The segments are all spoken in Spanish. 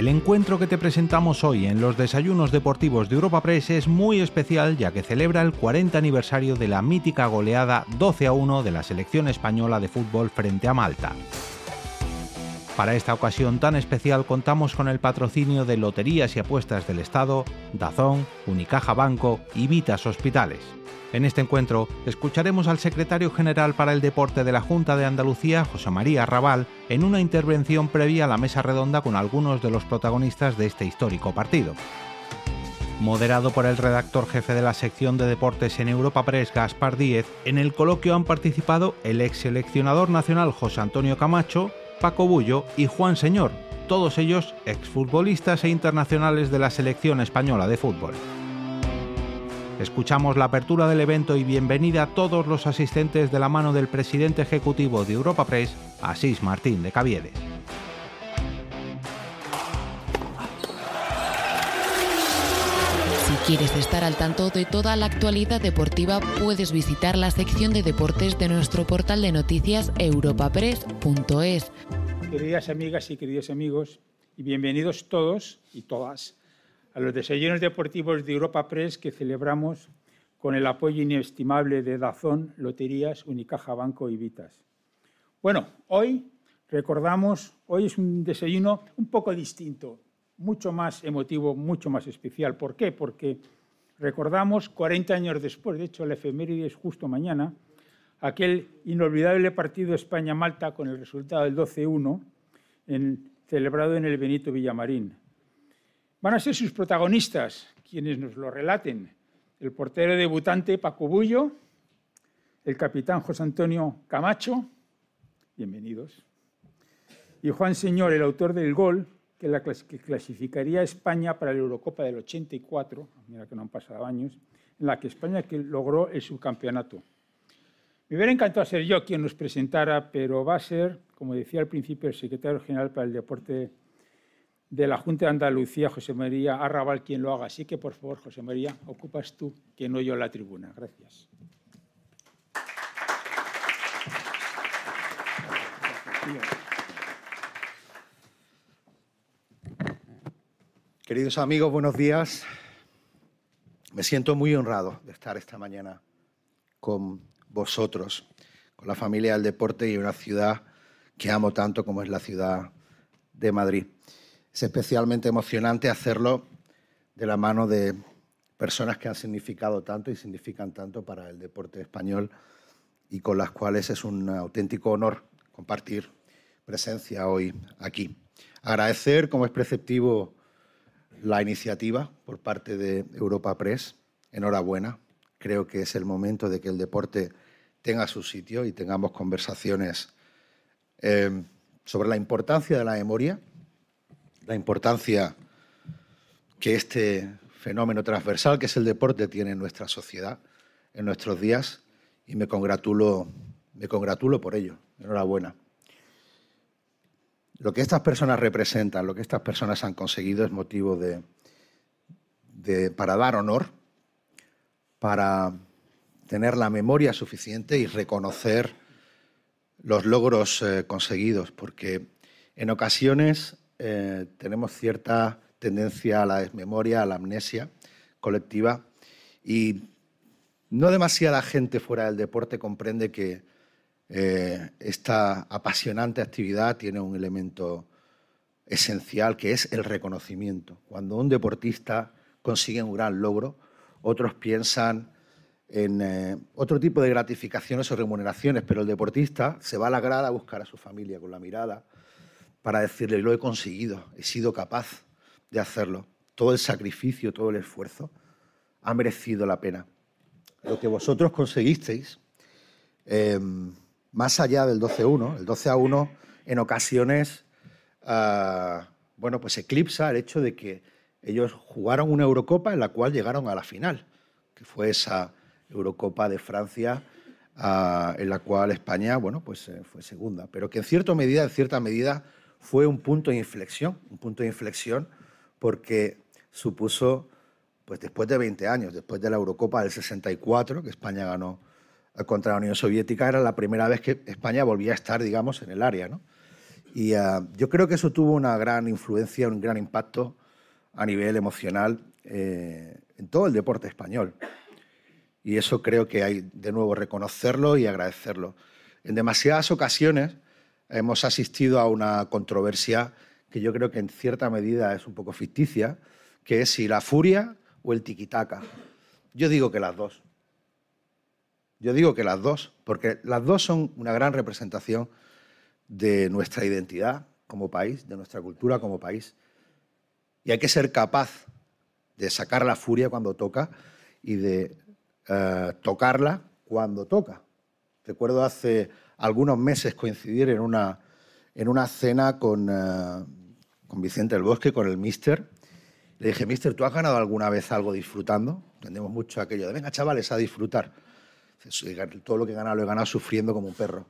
El encuentro que te presentamos hoy en los desayunos deportivos de Europa Press es muy especial ya que celebra el 40 aniversario de la mítica goleada 12 a 1 de la selección española de fútbol frente a Malta. Para esta ocasión tan especial contamos con el patrocinio de Loterías y Apuestas del Estado, Dazón, Unicaja Banco y Vitas Hospitales. En este encuentro escucharemos al secretario general para el deporte de la Junta de Andalucía, José María Raval, en una intervención previa a la mesa redonda con algunos de los protagonistas de este histórico partido. Moderado por el redactor jefe de la sección de deportes en Europa Press, Gaspar Díez, en el coloquio han participado el ex seleccionador nacional José Antonio Camacho, Paco Bullo y Juan Señor, todos ellos exfutbolistas e internacionales de la selección española de fútbol. Escuchamos la apertura del evento y bienvenida a todos los asistentes de la mano del presidente ejecutivo de Europa Press, Asís Martín de Caviedes. Si quieres estar al tanto de toda la actualidad deportiva, puedes visitar la sección de deportes de nuestro portal de noticias europapress.es. Queridas amigas y queridos amigos, y bienvenidos todos y todas a los desayunos deportivos de Europa Press que celebramos con el apoyo inestimable de Dazón, Loterías, Unicaja Banco y Vitas. Bueno, hoy recordamos, hoy es un desayuno un poco distinto, mucho más emotivo, mucho más especial. ¿Por qué? Porque recordamos 40 años después, de hecho la efeméride es justo mañana, aquel inolvidable partido España-Malta con el resultado del 12-1, celebrado en el Benito Villamarín. Van a ser sus protagonistas quienes nos lo relaten. El portero debutante Paco Bullo, el capitán José Antonio Camacho, bienvenidos, y Juan Señor, el autor del gol que, la, clasificaría a España para la Eurocopa del 84, mira que no han pasado años, en la que España logró el subcampeonato. Me hubiera encantado ser yo quien nos presentara, pero va a ser, como decía al principio el secretario general para el deporte de la Junta de Andalucía, José María Arrabal, quien lo haga. Así que, por favor, José María, ocupas tú, que no yo la tribuna. Gracias. Queridos amigos, buenos días. Me siento muy honrado de estar esta mañana con vosotros, con la familia del deporte y una ciudad que amo tanto como es la ciudad de Madrid. Es especialmente emocionante hacerlo de la mano de personas que han significado tanto y significan tanto para el deporte español y con las cuales es un auténtico honor compartir presencia hoy aquí. Agradecer, como es preceptivo, la iniciativa por parte de Europa Press. Enhorabuena. Creo que es el momento de que el deporte tenga su sitio y tengamos conversaciones eh, sobre la importancia de la memoria la importancia que este fenómeno transversal que es el deporte tiene en nuestra sociedad, en nuestros días, y me congratulo, me congratulo por ello. Enhorabuena. Lo que estas personas representan, lo que estas personas han conseguido es motivo de, para dar honor, para tener la memoria suficiente y reconocer los logros eh, conseguidos, porque en ocasiones eh, tenemos cierta tendencia a la desmemoria, a la amnesia colectiva y no demasiada gente fuera del deporte comprende que eh, esta apasionante actividad tiene un elemento esencial que es el reconocimiento. Cuando un deportista consigue un gran logro, otros piensan en eh, otro tipo de gratificaciones o remuneraciones, pero el deportista se va a la grada a buscar a su familia con la mirada, para decirle, lo he conseguido, he sido capaz de hacerlo. Todo el sacrificio, todo el esfuerzo ha merecido la pena. Lo que vosotros conseguisteis, em, más allá del 12-1, el 12-1 en ocasiones, ah, bueno, pues eclipsa el hecho de que ellos jugaron una Eurocopa en la cual llegaron a la final, que fue esa Eurocopa de Francia ah, en la cual España, bueno, pues eh, fue segunda, pero que en cierta medida, en cierta medida, fue un punto de inflexión, un punto de inflexión porque supuso, pues después de 20 años, después de la Eurocopa del 64, que España ganó contra la Unión Soviética, era la primera vez que España volvía a estar, digamos, en el área. ¿no? Y uh, yo creo que eso tuvo una gran influencia, un gran impacto a nivel emocional eh, en todo el deporte español. Y eso creo que hay de nuevo reconocerlo y agradecerlo. En demasiadas ocasiones hemos asistido a una controversia que yo creo que en cierta medida es un poco ficticia, que es si la furia o el tiquitaca. Yo digo que las dos. Yo digo que las dos, porque las dos son una gran representación de nuestra identidad como país, de nuestra cultura como país. Y hay que ser capaz de sacar la furia cuando toca y de eh, tocarla cuando toca. Recuerdo hace algunos meses coincidir en una, en una cena con, eh, con Vicente del Bosque, con el Mister. Le dije, Mister, ¿tú has ganado alguna vez algo disfrutando? Entendemos mucho aquello de, venga, chavales, a disfrutar todo lo que he ganado lo he ganado sufriendo como un perro.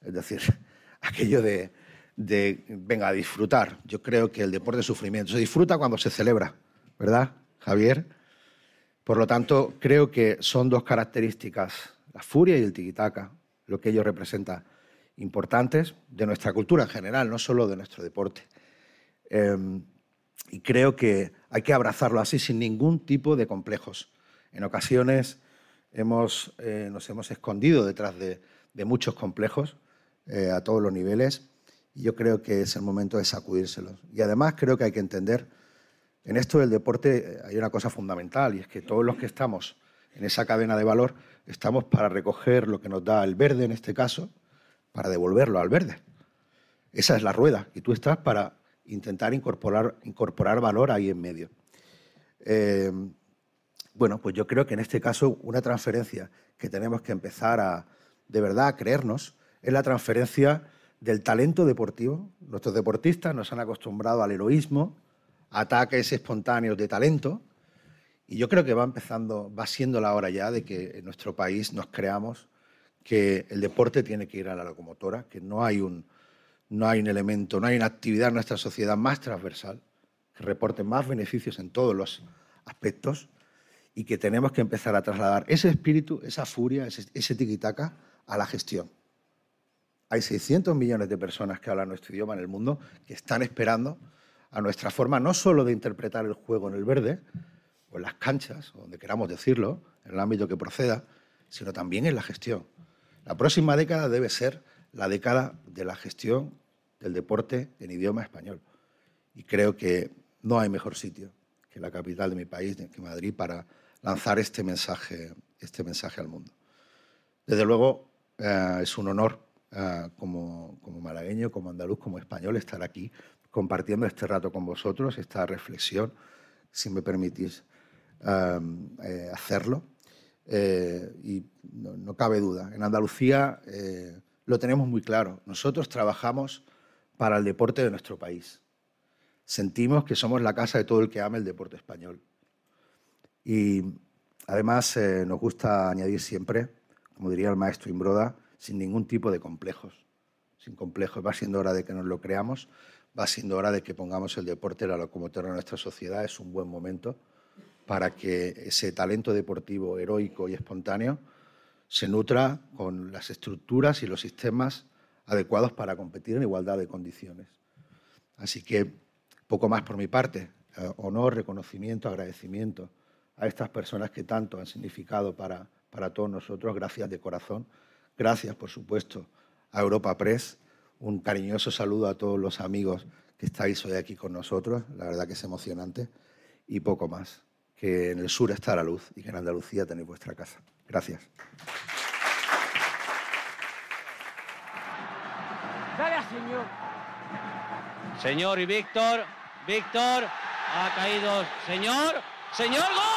Es decir, aquello de, venga, a disfrutar. Yo creo que el deporte es sufrimiento. Se disfruta cuando se celebra, ¿verdad, Javier? Por lo tanto, creo que son dos características, la furia y el tiquitaca, lo que ellos representan, importantes de nuestra cultura en general, no solo de nuestro deporte. Em, y creo que hay que abrazarlo así, sin ningún tipo de complejos. En ocasiones hemos, eh, nos hemos escondido detrás de, muchos complejos eh, a todos los niveles y yo creo que es el momento de sacudírselos. Y además creo que hay que entender, en esto del deporte hay una cosa fundamental y es que todos los que estamos en esa cadena de valor estamos para recoger lo que nos da el verde en este caso, para devolverlo al verde. Esa es la rueda y tú estás para intentar incorporar, incorporar valor ahí en medio. Bueno, pues yo creo que en este caso una transferencia que tenemos que empezar a, de verdad, a creernos es la transferencia del talento deportivo. Nuestros deportistas nos han acostumbrado al heroísmo, ataques espontáneos de talento, y yo creo que va empezando, va siendo la hora ya de que en nuestro país nos creamos que el deporte tiene que ir a la locomotora, que no hay un, no hay un elemento, no hay una actividad en nuestra sociedad más transversal, que reporte más beneficios en todos los aspectos y que tenemos que empezar a trasladar ese espíritu, esa furia, ese, ese tiquitaca a la gestión. Hay 600 millones de personas que hablan nuestro idioma en el mundo que están esperando a nuestra forma no solo de interpretar el juego en el verde, o en las canchas, o donde queramos decirlo, en el ámbito que proceda, sino también en la gestión. La próxima década debe ser la década de la gestión del deporte en idioma español. Y creo que no hay mejor sitio que la capital de mi país, que Madrid, para lanzar este mensaje, este mensaje al mundo. Desde luego, eh, es un honor eh, como, como malagueño, como andaluz, como español, estar aquí compartiendo este rato con vosotros, esta reflexión, si me permitís eh, hacerlo. y no, cabe duda, en Andalucía lo tenemos muy claro. Nosotros trabajamos para el deporte de nuestro país. Sentimos que somos la casa de todo el que ama el deporte español. Y además eh, nos gusta añadir siempre, como diría el maestro Imbroda, sin ningún tipo de complejos. Sin complejos. Va siendo hora de que nos lo creamos, va siendo hora de que pongamos el deporte la locomotora de nuestra sociedad. Es un buen momento para que ese talento deportivo heroico y espontáneo se nutra con las estructuras y los sistemas adecuados para competir en igualdad de condiciones. Así que poco más por mi parte. Eh, honor, reconocimiento, agradecimiento a estas personas que tanto han significado para, para todos nosotros. Gracias de corazón. Gracias, por supuesto, a Europa Press. Un cariñoso saludo a todos los amigos que estáis hoy aquí con nosotros. La verdad que es emocionante. Y poco más. Que en el sur está la luz y que en Andalucía tenéis vuestra casa. Gracias. señor. Señor y Víctor. Víctor. Ha caído. Señor. Señor. ¡Gol!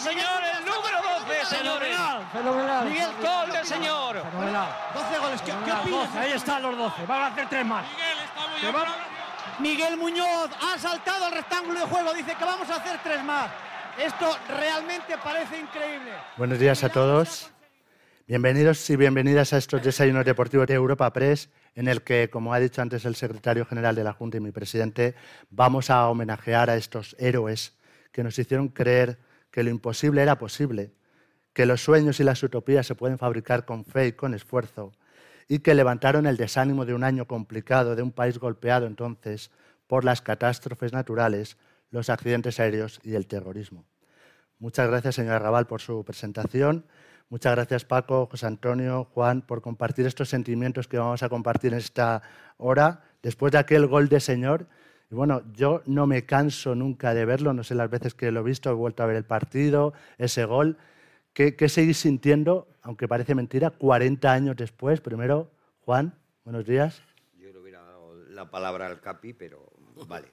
señor, el número 12, señores. Fenomenal, Miguel, gol del señor. Fenomenal. 12 goles, ¿qué, qué opinas? ahí están los 12, van a hacer tres más. Miguel, está muy Miguel Muñoz ha saltado al rectángulo de juego, dice que vamos a hacer tres más. Esto realmente parece increíble. Buenos días a todos. Bienvenidos y bienvenidas a estos desayunos deportivos de Europa Press, en el que, como ha dicho antes el secretario general de la Junta y mi presidente, vamos a homenajear a estos héroes que nos hicieron creer que lo imposible era posible, que los sueños y las utopías se pueden fabricar con fe y con esfuerzo, y que levantaron el desánimo de un año complicado, de un país golpeado entonces por las catástrofes naturales, los accidentes aéreos y el terrorismo. Muchas gracias, señora Raval, por su presentación. Muchas gracias, Paco, José Antonio, Juan, por compartir estos sentimientos que vamos a compartir en esta hora, después de aquel gol de señor. Bueno, yo no me canso nunca de verlo, no sé las veces que lo he visto, he vuelto a ver el partido, ese gol. ¿Qué, qué seguís sintiendo, aunque parece mentira, 40 años después? Primero, Juan, buenos días. Yo le hubiera dado la palabra al Capi, pero vale.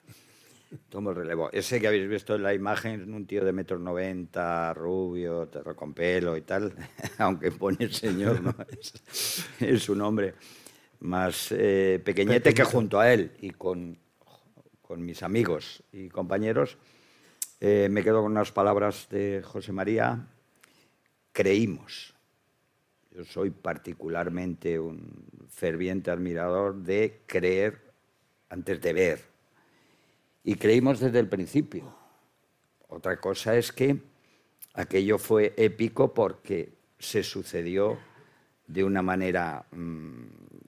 Tomo el relevo. Ese que habéis visto en la imagen, un tío de metro noventa, rubio, con pelo y tal, aunque pone señor, ¿no? es, su nombre, más eh, pequeñete que junto a él y con, con mis amigos y compañeros, eh, me quedo con unas palabras de José María, creímos. Yo soy particularmente un ferviente admirador de creer antes de ver y creímos desde el principio. Otra cosa es que aquello fue épico porque se sucedió de una manera mm,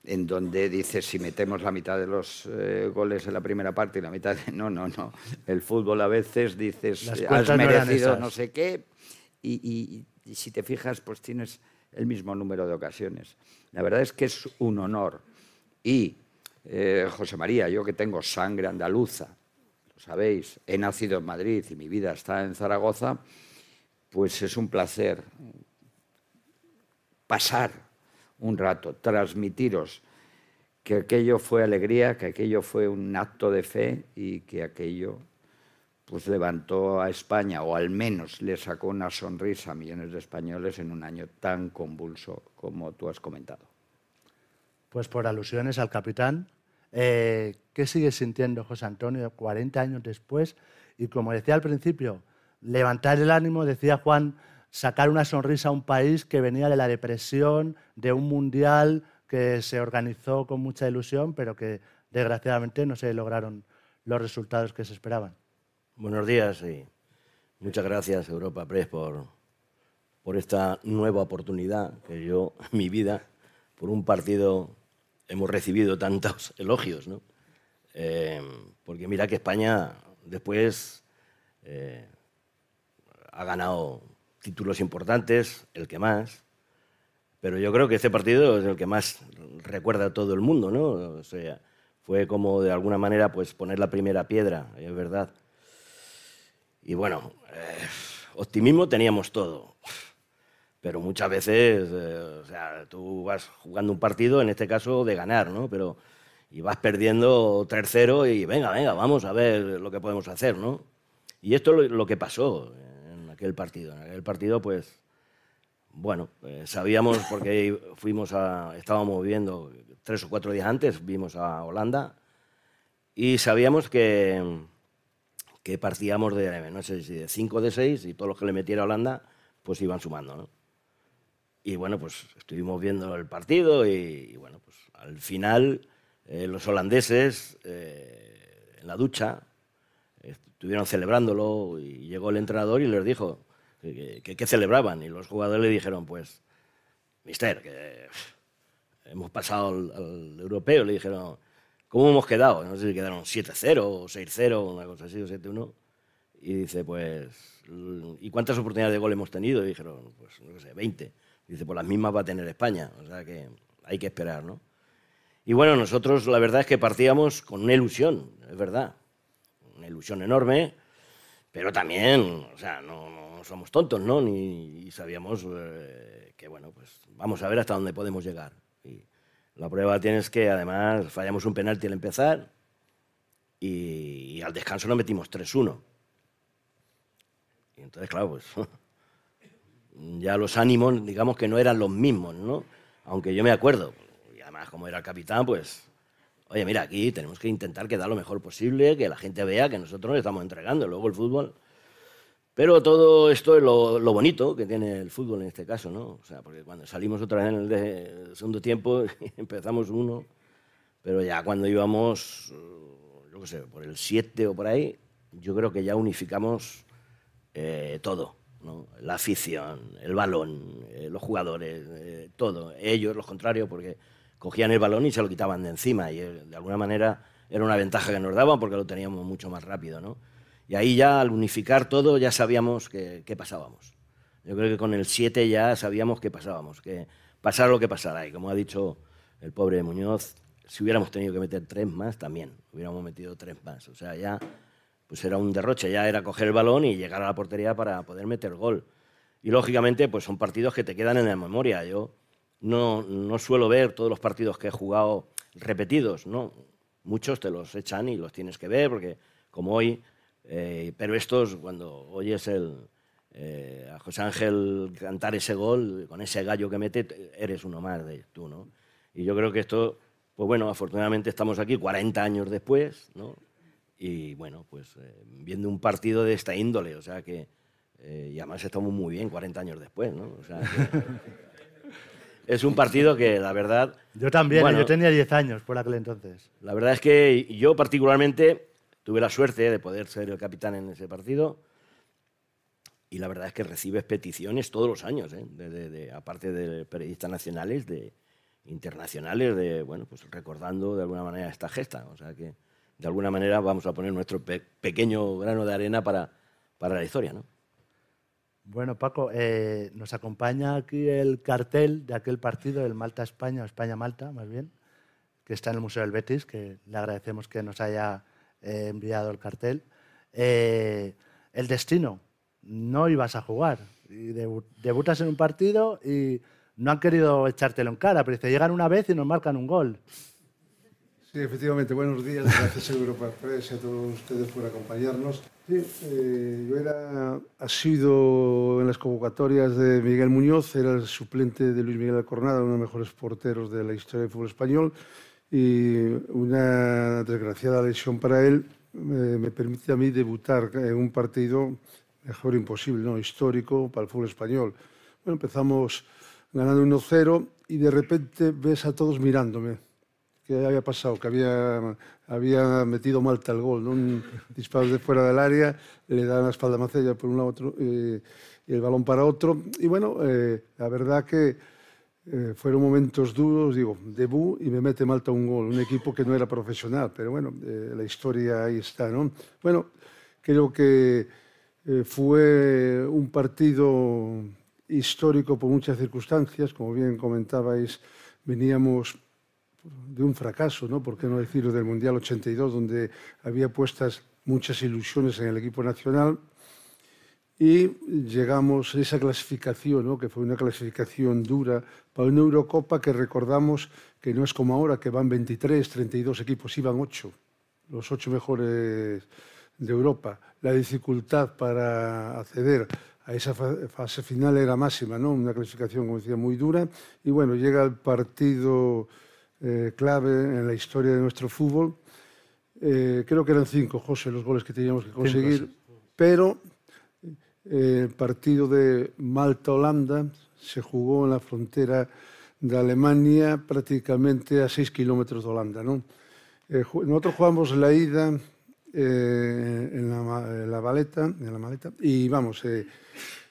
en donde dices, si metemos la mitad de los eh, goles en la primera parte y la mitad... De... No, no, no. El fútbol a veces dices, has merecido no, sé qué, y, si te fijas, pues tienes el mismo número de ocasiones. La verdad es que es un honor. Y eh, José María, yo que tengo sangre andaluza, sabéis, he nacido en Madrid y mi vida está en Zaragoza, pues es un placer pasar un rato, transmitiros que aquello fue alegría, que aquello fue un acto de fe y que aquello pues levantó a España o al menos le sacó una sonrisa a millones de españoles en un año tan convulso como tú has comentado. Pues por alusiones al capitán, eh, ¿Qué sigue sintiendo José Antonio 40 años después? Y como decía al principio, levantar el ánimo, decía Juan, sacar una sonrisa a un país que venía de la depresión, de un mundial que se organizó con mucha ilusión, pero que desgraciadamente no se lograron los resultados que se esperaban. Buenos días y muchas gracias Europa Press por, esta nueva oportunidad que yo en mi vida, por un partido hemos recibido tantos elogios, ¿no? Eh, porque mira que España después eh, ha ganado títulos importantes, el que más, pero yo creo que este partido es el que más recuerda a todo el mundo, ¿no? O sea, fue como de alguna manera pues poner la primera piedra, es verdad. Y bueno, eh, optimismo teníamos todo pero muchas veces, eh, o sea, tú vas jugando un partido, en este caso de ganar, ¿no? Pero y vas perdiendo 3-0 y venga, venga, vamos a ver lo que podemos hacer, ¿no? Y esto es lo, que pasó en aquel partido. En aquel partido, pues, bueno, eh, sabíamos porque fuimos a, estábamos viviendo tres o cuatro días antes, vimos a Holanda y sabíamos que, que partíamos de, no sé si de 5 de 6 y todos los que le metiera Holanda, pues iban sumando, ¿no? Y bueno, pues estuvimos viendo el partido y, bueno, pues al final eh, los holandeses eh, en la ducha estuvieron celebrándolo y llegó el entrenador y les dijo que, celebraban y los jugadores le dijeron, pues, mister, que hemos pasado al, europeo, le dijeron, ¿cómo hemos quedado? No sé si quedaron 7-0 o 6-0, una cosa así, o 7-1. Y dice, pues, ¿y cuántas oportunidades de gol hemos tenido? Y dijeron, pues, no sé, 20. Dice, pues las mismas va a tener España, o sea que hay que esperar, ¿no? Y bueno, nosotros la verdad es que partíamos con una ilusión, es verdad, una ilusión enorme, pero también, o sea, no, somos tontos, ¿no? Ni sabíamos eh, que, bueno, pues vamos a ver hasta dónde podemos llegar. Y la prueba tienes que, además, fallamos un penalti al empezar y, al descanso nos metimos 3-1. Y entonces, claro, pues ya los ánimos, digamos que no eran los mismos, ¿no? Aunque yo me acuerdo, y además como era el capitán, pues, oye, mira, aquí tenemos que intentar quedar lo mejor posible, que la gente vea que nosotros nos estamos entregando, luego el fútbol. Pero todo esto es lo, bonito que tiene el fútbol en este caso, ¿no? O sea, porque cuando salimos otra vez en el segundo tiempo, empezamos uno, pero ya cuando íbamos, yo qué sé, por el 7 o por ahí, yo creo que ya unificamos eh, todo La afición, el balón, eh, los jugadores, eh, todo. Ellos, los contrarios, porque cogían el balón y se lo quitaban de encima. Y de alguna manera era una ventaja que nos daban porque lo teníamos mucho más rápido. ¿no? Y ahí ya, al unificar todo, ya sabíamos qué pasábamos. Yo creo que con el 7 ya sabíamos qué pasábamos, que pasara lo que pasara. Y como ha dicho el pobre Muñoz, si hubiéramos tenido que meter tres más, también hubiéramos metido tres más. O sea, ya pues era un derroche, ya era coger el balón y llegar a la portería para poder meter gol. Y lógicamente, pues son partidos que te quedan en la memoria. Yo no, no suelo ver todos los partidos que he jugado repetidos, ¿no? Muchos te los echan y los tienes que ver, porque como hoy, eh, pero estos, cuando oyes el, eh, a José Ángel cantar ese gol, con ese gallo que mete, eres uno más de tú, ¿no? Y yo creo que esto, pues bueno, afortunadamente estamos aquí 40 años después, ¿no? Y bueno, pues eh, viendo un partido de esta índole, o sea que, eh, y además estamos muy bien 40 años después, ¿no? O sea es un partido que la verdad... Yo también, yo tenía 10 años por aquel entonces. La verdad es que yo particularmente tuve la suerte de poder ser el capitán en ese partido y la verdad es que recibes peticiones todos los años, ¿eh? aparte de periodistas nacionales, de internacionales, de bueno, pues recordando de alguna manera esta gesta. O sea que de alguna manera vamos a poner nuestro pequeño grano de arena para, para la historia. ¿no? Bueno, Paco, eh, nos acompaña aquí el cartel de aquel partido, el Malta-España, o España-Malta, más bien, que está en el Museo del Betis, que le agradecemos que nos haya eh, enviado el cartel. Eh, el destino, no ibas a jugar. Y debutas en un partido y no han querido echártelo en cara, pero llegan una vez y nos marcan un gol. Sí, efectivamente, buenos días, gracias Europa Press y a todos ustedes por acompañarnos. Sí, eh, yo era sido en las convocatorias de Miguel Muñoz, era el suplente de Luis Miguel Alcornada, uno de los mejores porteros de la historia del fútbol español, y una desgraciada lesión para él eh, me permite a mí debutar en un partido mejor imposible, ¿no? histórico para el fútbol español. Bueno, empezamos ganando 1-0 y de repente ves a todos mirándome ¿Qué había pasado? Que había, había metido Malta el gol, ¿no? un disparo de fuera del área, le dan la espalda a Macella por un lado otro, eh, y el balón para otro. Y bueno, eh, la verdad que eh, fueron momentos duros, digo, debut y me mete Malta un gol, un equipo que no era profesional, pero bueno, la historia ahí está. ¿no? Bueno, creo que fue un partido histórico por muchas circunstancias, como bien comentabais, veníamos de un fracaso, ¿no? ¿Por qué no decirlo del Mundial 82, donde había puestas muchas ilusiones en el equipo nacional? Y llegamos a esa clasificación, ¿no? que fue una clasificación dura para una Eurocopa que recordamos que no es como ahora, que van 23, 32 equipos, iban 8, los 8 mejores de Europa. La dificultad para acceder a esa fase final era máxima, ¿no? una clasificación, como decía, muy dura. Y bueno, llega el partido eh, clave en la historia de nuestro fútbol. Eh, creo que eran cinco, José, los goles que teníamos que conseguir, pero eh, partido de Malta-Holanda se jugó en la frontera de Alemania prácticamente a 6 kilómetros de Holanda. ¿no? Eh, nosotros jugamos la ida eh, en, la, en, la maleta, en la maleta y vamos, eh,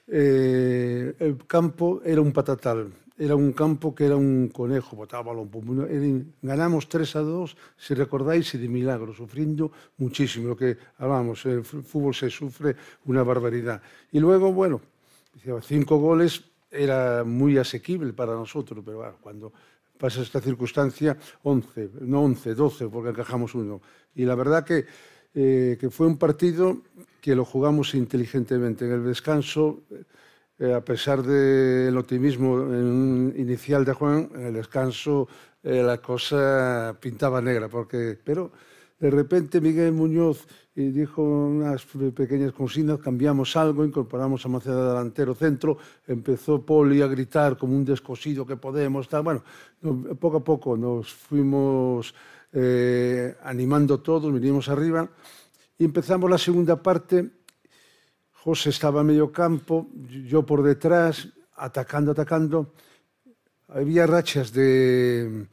eh, el campo era un patatal. Era un campo que era un conejo, botaba balón. Ganamos 3 a 2, si recordáis, y de milagro, sufriendo muchísimo. Lo que hablábamos, el fútbol se sufre una barbaridad. Y luego, bueno, cinco goles era muy asequible para nosotros, pero bueno, cuando pasa esta circunstancia, 11, no 11, 12, porque encajamos uno. Y la verdad que, eh, que fue un partido que lo jugamos inteligentemente. En el descanso eh, a pesar del optimismo inicial de Juan, en el descanso eh, la cosa pintaba negra, porque, pero de repente Miguel Muñoz dijo unas pequeñas consignas, cambiamos algo, incorporamos a Maceda delantero centro, empezó Poli a gritar como un descosido que podemos, bueno, poco a poco nos fuimos eh, animando todos, vinimos arriba y empezamos la segunda parte José estaba a medio campo, yo por detrás, atacando, atacando. Había rachas de,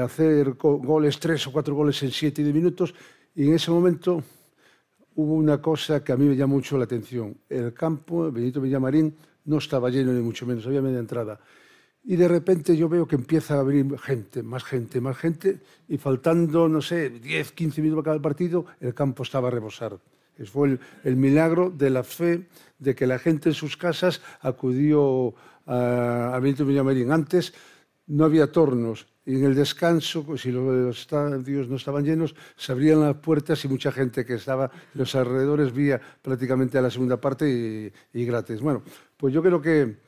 hacer goles, tres o cuatro goles en siete minutos, y en ese momento hubo una cosa que a mí me llamó mucho la atención. El campo, Benito Villamarín, no estaba lleno ni mucho menos, había media entrada. Y de repente yo veo que empieza a venir gente, más gente, más gente, y faltando, no sé, 10, 15 minutos para cada partido, el campo estaba a rebosar. Fue el, milagro de la fe de que la gente en sus casas acudió a, a Benito Villamarín. Antes no había tornos, y en el descanso, pues, si los estadios no estaban llenos, se abrían las puertas y mucha gente que estaba en los alrededores vía prácticamente a la segunda parte y, y gratis. Bueno, pues yo creo que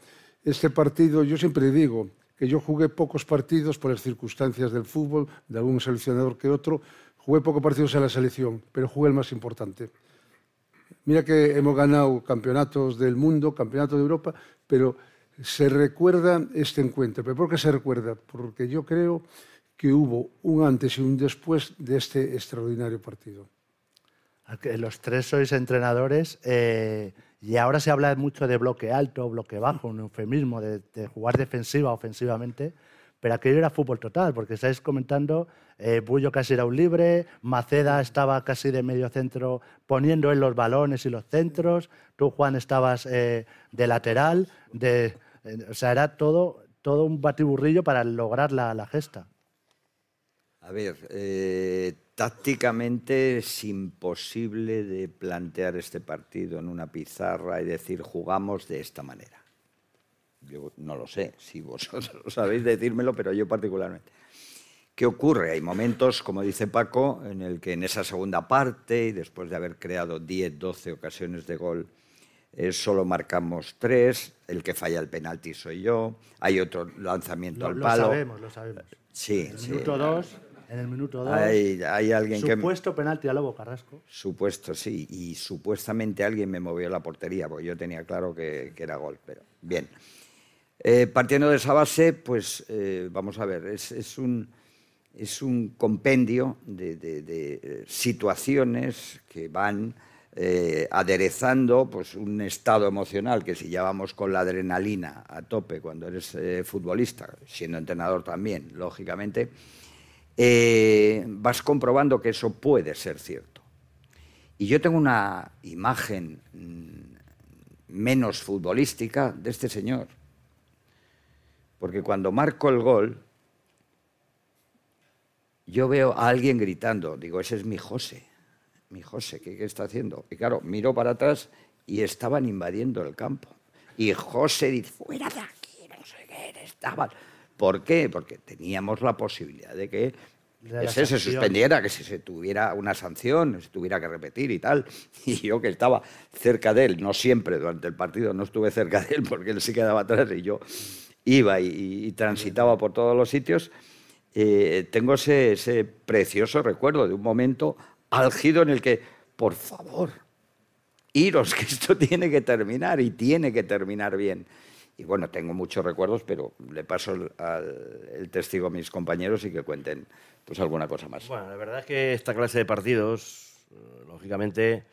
este partido, yo siempre digo que yo jugué pocos partidos por las circunstancias del fútbol, de algún seleccionador que otro, jugué pocos partidos en la selección, pero jugué el más importante. Mira que hemos ganado campeonatos del mundo, campeonatos de Europa, pero se recuerda este encuentro. ¿Pero por qué se recuerda? Porque yo creo que hubo un antes y un después de este extraordinario partido. Los tres sois entrenadores. Eh, y ahora se habla mucho de bloque alto, bloque bajo, un eufemismo de, jugar defensiva, ofensivamente, pero aquello era fútbol total, porque estáis comentando, eh, Bullo casi era un libre, Maceda estaba casi de medio centro poniendo en los balones y los centros, tú Juan estabas eh, de lateral, de, eh, o sea, era todo, todo un batiburrillo para lograr la, la gesta. A ver, eh, tácticamente es imposible de plantear este partido en una pizarra y decir jugamos de esta manera. Yo no lo sé, si vosotros sabéis decírmelo, pero yo particularmente. ¿Qué ocurre? Hay momentos, como dice Paco, en el que en esa segunda parte, y después de haber creado 10, 12 ocasiones de gol, eh, solo marcamos tres, el que falla el penalti soy yo, hay otro lanzamiento al palo. Lo sabemos, lo sabemos. Sí, el minuto dos en el minuto 2. Hay, hay, alguien supuesto que... Supuesto penalti a Lobo Carrasco. Supuesto, sí. Y supuestamente alguien me movió la portería, porque yo tenía claro que, que era gol. Pero bien. Eh, partiendo de esa base, pues eh, vamos a ver, es, un, compendio de, eh, situaciones que van aderezando pues, un estado emocional que si ya vamos con la adrenalina a tope cuando eres futbolista, siendo entrenador también, lógicamente, vas comprobando que eso puede ser cierto. Y yo tengo una imagen mm, menos futbolística de este señor. Porque cuando marco el gol, yo veo a alguien gritando, digo, ese es mi José, mi José, ¿qué, ¿qué, está haciendo? Y claro, miro para atrás y estaban invadiendo el campo. Y José dice, fuera de aquí, no sé qué, estaban... ¿Por qué? Porque teníamos la posibilidad de que ese se suspendiera, que si se tuviera una sanción, se tuviera que repetir y tal. Y yo que estaba cerca de él, no siempre durante el partido, no estuve cerca de él porque él se quedaba atrás y yo iba y, transitaba por todos los sitios, eh, tengo ese, precioso recuerdo de un momento álgido en el que, por favor, iros, que esto tiene que terminar y tiene que terminar bien. Y bueno, tengo muchos recuerdos, pero le paso el, al, testigo a mis compañeros y que cuenten pues alguna cosa más. Bueno, la verdad es que esta clase de partidos, lógicamente,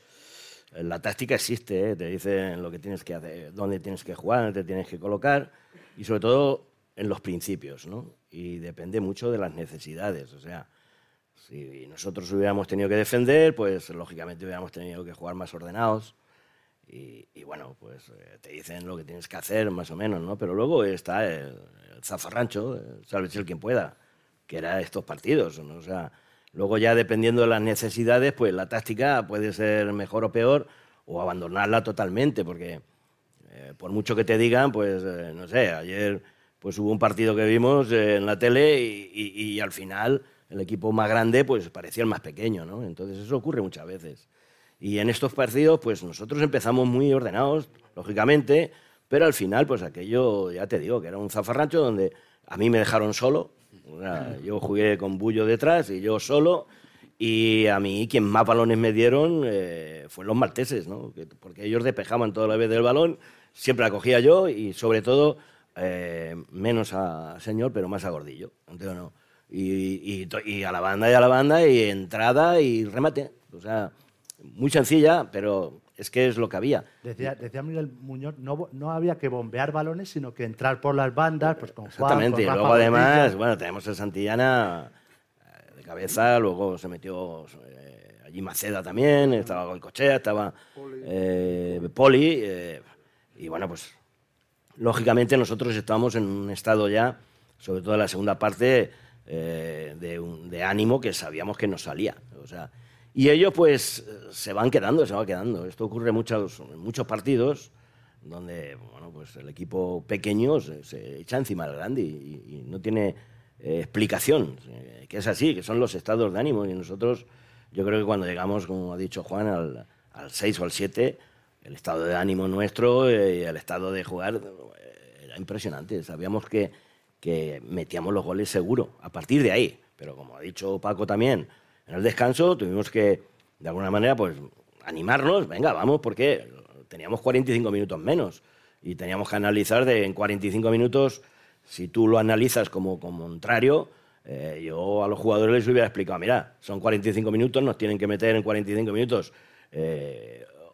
la táctica existe, ¿eh? te dicen lo que tienes que hacer, dónde tienes que jugar, dónde te tienes que colocar y sobre todo en los principios, ¿no? Y depende mucho de las necesidades, o sea, si nosotros hubiéramos tenido que defender, pues lógicamente hubiéramos tenido que jugar más ordenados, y, y, bueno, pues eh, te dicen lo que tienes que hacer, más o menos, ¿no? Pero luego está el, el zafarrancho, el el quien pueda, que era estos partidos, ¿no? O sea, luego ya dependiendo de las necesidades, pues la táctica puede ser mejor o peor, o abandonarla totalmente, porque eh, por mucho que te digan, pues, eh, no sé, ayer pues hubo un partido que vimos eh, en la tele y, y, y al final el equipo más grande pues parecía el más pequeño, ¿no? Entonces eso ocurre muchas veces. Y en estos partidos, pues nosotros empezamos muy ordenados, lógicamente, pero al final, pues aquello, ya te digo, que era un zafarrancho donde a mí me dejaron solo. Yo jugué con Bullo detrás y yo solo. Y a mí quien más balones me dieron eh, fueron los malteses, ¿no? porque ellos despejaban toda la vez del balón, siempre la cogía yo y sobre todo eh, menos a señor, pero más a gordillo. Entonces, no. Y, y, y, a la banda y a la banda y entrada y remate. O sea, muy sencilla, pero es que es lo que había. Decía, decía Miguel Muñoz, no, no, había que bombear balones, sino que entrar por las bandas, pues con Juan, Exactamente, con y luego además, bueno, tenemos a Santillana eh, de cabeza, luego se metió eh, allí Maceda también, estaba Goicochea, estaba eh, Poli, eh, y bueno, pues lógicamente nosotros estábamos en un estado ya, sobre todo en la segunda parte, eh, de, ánimo que sabíamos que nos salía. O sea, y ellos pues se van quedando, se van quedando. Esto ocurre muchos, en muchos partidos donde bueno, pues el equipo pequeño se, se echa encima del grande y, y no tiene eh, explicación, eh, que es así, que son los estados de ánimo y nosotros yo creo que cuando llegamos, como ha dicho Juan, al, al 6 o al 7, el estado de ánimo nuestro eh, y el estado de jugar eh, era impresionante. Sabíamos que, que metíamos los goles seguro, a partir de ahí. Pero como ha dicho Paco también, en el descanso tuvimos que, de alguna manera, pues animarnos, venga, vamos, porque teníamos 45 minutos menos y teníamos que analizar de en 45 minutos, si tú lo analizas como, como contrario, eh, yo a los jugadores les hubiera explicado, mira, son 45 minutos, nos tienen que meter en 45 minutos